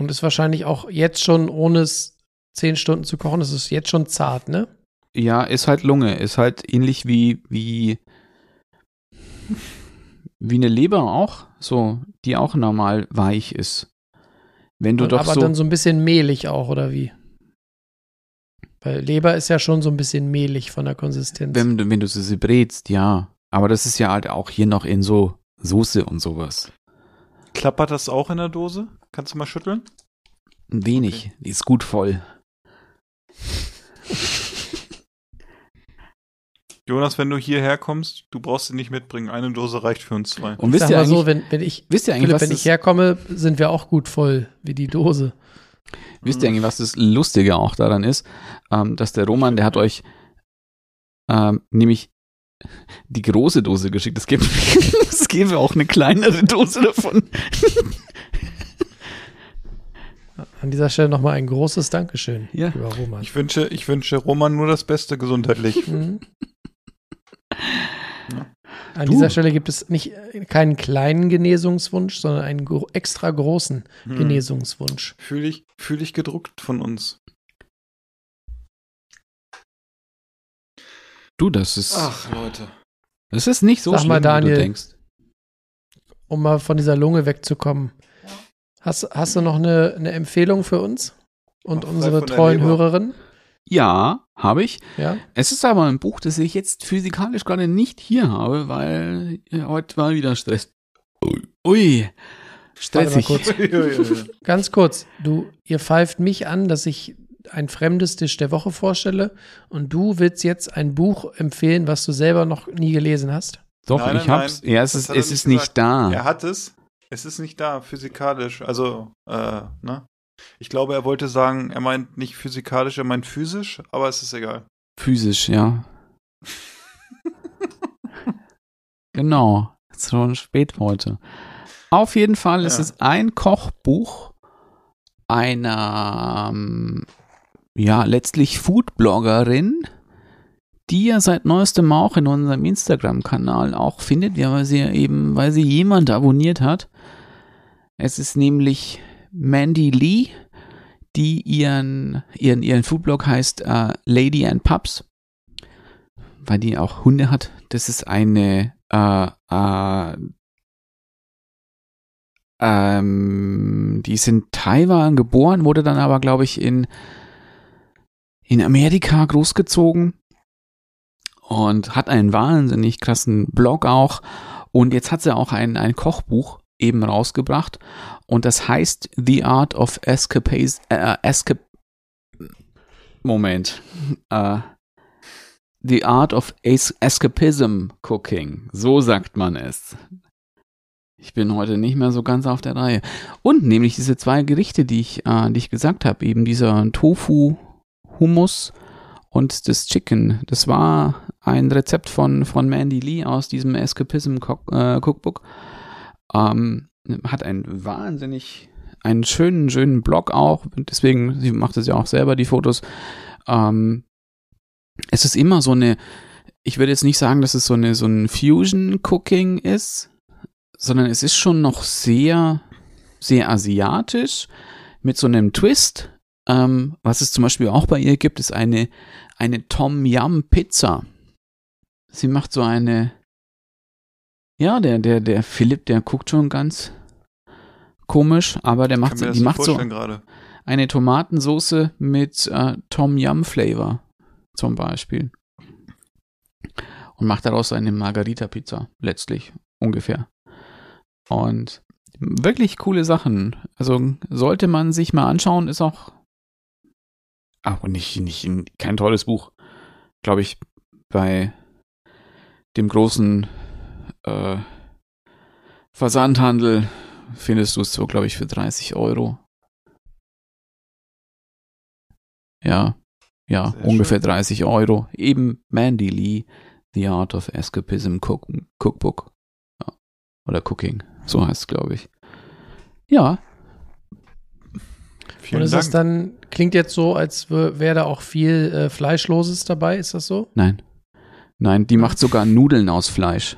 Und ist wahrscheinlich auch jetzt schon, ohne es zehn Stunden zu kochen, ist es jetzt schon zart, ne? Ja, ist halt Lunge, ist halt ähnlich wie, wie, wie eine Leber auch, so, die auch normal weich ist. Wenn du doch Aber so, dann so ein bisschen mehlig auch, oder wie? Weil Leber ist ja schon so ein bisschen mehlig von der Konsistenz. wenn, du- wenn du sie brätst, ja. Aber das ist ja halt auch hier noch in so Soße und sowas. Klappert das auch in der Dose? Kannst du mal schütteln? Ein wenig, die ist gut voll. Jonas, wenn du hierher kommst, du brauchst sie nicht mitbringen. Eine Dose reicht für uns zwei. Und wisst ihr eigentlich, so, wenn, wenn ich, wisst ihr eigentlich, Philipp, was wenn das, ich herkomme, sind wir auch gut voll, wie die Dose. Wisst ihr eigentlich, was das Lustige auch daran ist? Ähm, dass der Roman, der hat euch ähm, nämlich die große Dose geschickt. Es gäbe, [LAUGHS] es gäbe auch eine kleinere Dose davon. An dieser Stelle nochmal ein großes Dankeschön, Ja. lieber Roman. Ich wünsche, ich wünsche Roman nur das Beste gesundheitlich. Mhm. An Du. dieser Stelle gibt es nicht äh, keinen kleinen Genesungswunsch, sondern einen gro extra großen Hm. Genesungswunsch. Fühle ich, fühle ich gedruckt von uns. Du, das ist, Ach, Leute. das ist nicht so Sag schlimm, mal, wie Daniel. du denkst. Um mal von dieser Lunge wegzukommen. Hast, hast du noch eine, eine Empfehlung für uns und Ach, unsere treuen. Hörerinnen? Ja, habe ich. Ja? Es ist aber ein Buch, das ich jetzt physikalisch gerade nicht hier habe, weil heute war wieder Stress. Ui, stressig. Warte mal kurz. [LAUGHS] Ganz kurz, du, ihr pfeift mich an, dass ich ein fremdes Tisch der Woche vorstelle und du willst jetzt ein Buch empfehlen, was du selber noch nie gelesen hast. Doch, Nein, ich nein, hab's. nein. Ja, es Das ist, es nicht ist nicht da. Er hat es. Es ist nicht da, physikalisch. Also, äh, ne? Ich glaube, er wollte sagen, er meint nicht physikalisch, er meint physisch, aber es ist egal. Physisch, ja. [LAUGHS] genau. Schon spät heute. Auf jeden Fall ist Ja. es ein Kochbuch einer, ähm, ja, letztlich Foodbloggerin, die ihr seit neuestem auch in unserem Instagram-Kanal auch findet, ja, weil sie ja eben, weil sie jemand abonniert hat. Es ist nämlich Mandy Lee, die ihren, ihren, ihren Foodblog heißt äh, Lady and Pups, weil die auch Hunde hat. Das ist eine äh, äh, ähm, die ist in Taiwan geboren, wurde dann aber, glaube ich, in, in Amerika großgezogen und hat einen wahnsinnig krassen Blog auch. Und jetzt hat sie auch ein, ein Kochbuch eben rausgebracht und das heißt The Art of Escapades, äh, Escap Moment. Äh, The Art of Es Escapism Cooking. So sagt man es. Ich bin heute nicht mehr so ganz auf der Reihe. Und nämlich diese zwei Gerichte, die ich, äh, die ich gesagt habe, eben dieser Tofu Hummus und das Chicken. Das war ein Rezept von, von Mandy Lee aus diesem Escapism äh, Cookbook. Ähm, hat einen wahnsinnig, einen schönen, schönen Blog auch. Deswegen, sie macht es ja auch selber, die Fotos. Ähm, es ist immer so eine, ich würde jetzt nicht sagen, dass es so eine, so ein Fusion-Cooking ist, sondern es ist schon noch sehr, sehr asiatisch mit so einem Twist. Ähm, was es zum Beispiel auch bei ihr gibt, ist eine, eine Tom Yum Pizza. Sie macht so eine, ja, der, der, der Philipp, der guckt schon ganz komisch, aber der macht, so, die macht so gerade. eine Tomatensoße mit äh, Tom Yum Flavor zum Beispiel. Und macht daraus eine Margarita-Pizza, letztlich, ungefähr. Und wirklich coole Sachen. Also sollte man sich mal anschauen, ist auch. Ach, und nicht, nicht, kein tolles Buch. Glaube ich, bei dem großen äh, Versandhandel findest du es so, glaube ich, für 30 Euro. Ja, ja, Sehr ungefähr schön. 30 Euro. Eben Mandy Lee, The Art of Escapism Cook Cookbook. Ja. Oder Cooking, so heißt es, glaube ich. Ja, Vielen und ist Dank. das dann, klingt jetzt so, als wäre da auch viel äh, Fleischloses dabei, ist das so? nein. Nein, die macht sogar Nudeln aus Fleisch.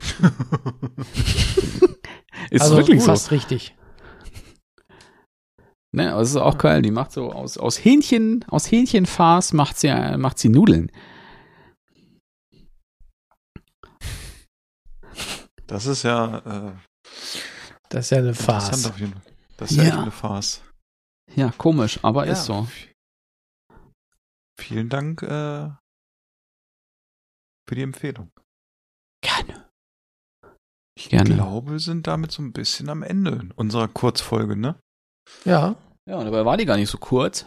[LAUGHS] Ist also wirklich so. fast richtig. Ne, aber es ist auch geil. Die macht so aus, aus Hähnchen, aus Hähnchenfarce macht sie, äh, macht sie Nudeln. das ist ja äh, Das ist ja eine Farce. Das ist ja, Ja. eine Farce. Ja, komisch, aber Ja. ist so. Vielen Dank äh, für die Empfehlung. Gerne. Ich Gerne. glaube, wir sind damit so ein bisschen am Ende unserer Kurzfolge, ne? Ja, Ja, und dabei war die gar nicht so kurz.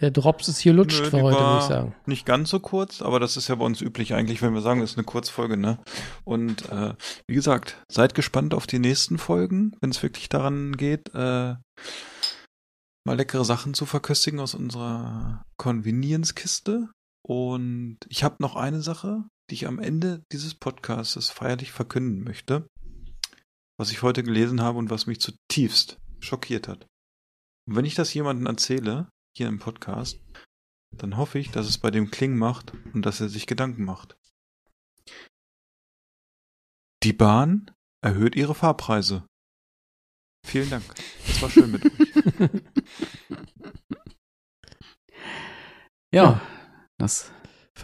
der Drops ist hier lutscht Nö, für heute, würde ich sagen. Nicht ganz so kurz, aber das ist ja bei uns üblich eigentlich, wenn wir sagen, das ist eine Kurzfolge, ne? Und äh, wie gesagt, seid gespannt auf die nächsten Folgen, wenn es wirklich daran geht, äh, mal leckere Sachen zu verköstigen aus unserer Convenience-Kiste. Und ich habe noch eine Sache. die ich am Ende dieses Podcasts feierlich verkünden möchte, was ich heute gelesen habe und was mich zutiefst schockiert hat. Und wenn ich das jemandem erzähle, hier im Podcast, dann hoffe ich, dass es bei dem Kling macht und dass er sich Gedanken macht. Die Bahn erhöht ihre Fahrpreise. Vielen Dank. Es war schön mit euch. [LAUGHS] [LAUGHS] Ja, Ja. das.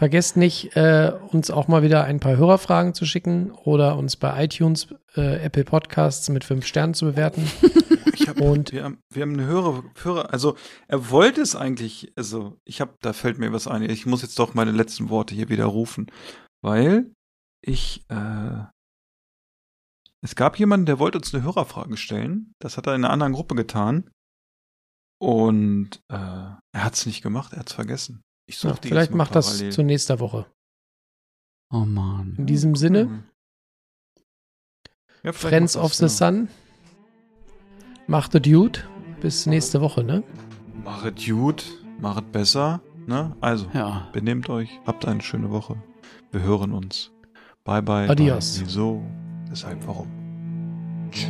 Vergesst nicht, äh, uns auch mal wieder ein paar Hörerfragen zu schicken oder uns bei iTunes, äh, Apple Podcasts mit fünf Sternen zu bewerten. [LAUGHS] Ich hab, Und- wir, haben, wir haben eine Hörer, Hörer, also er wollte es eigentlich, also ich habe, da fällt mir was ein. Ich muss jetzt doch meine letzten Worte hier wieder rufen, weil ich, äh, es gab jemanden, der wollte uns eine Hörerfrage stellen. Das hat er in einer anderen Gruppe getan. Und äh, er hat es nicht gemacht, er hat es vergessen. Ich Ja, suche die vielleicht jetzt mal macht das parallel. zu nächster Woche. Oh man. In diesem Sinne. Ja, Friends macht of das, the genau. Sun, macht es gut. Bis nächste Woche, ne? Machet gut, machet besser. Ne? Also, Ja. benehmt euch, habt eine schöne Woche. Wir hören uns. Bye bye. Adios. Bye. Wieso? Deshalb warum? Tschüss.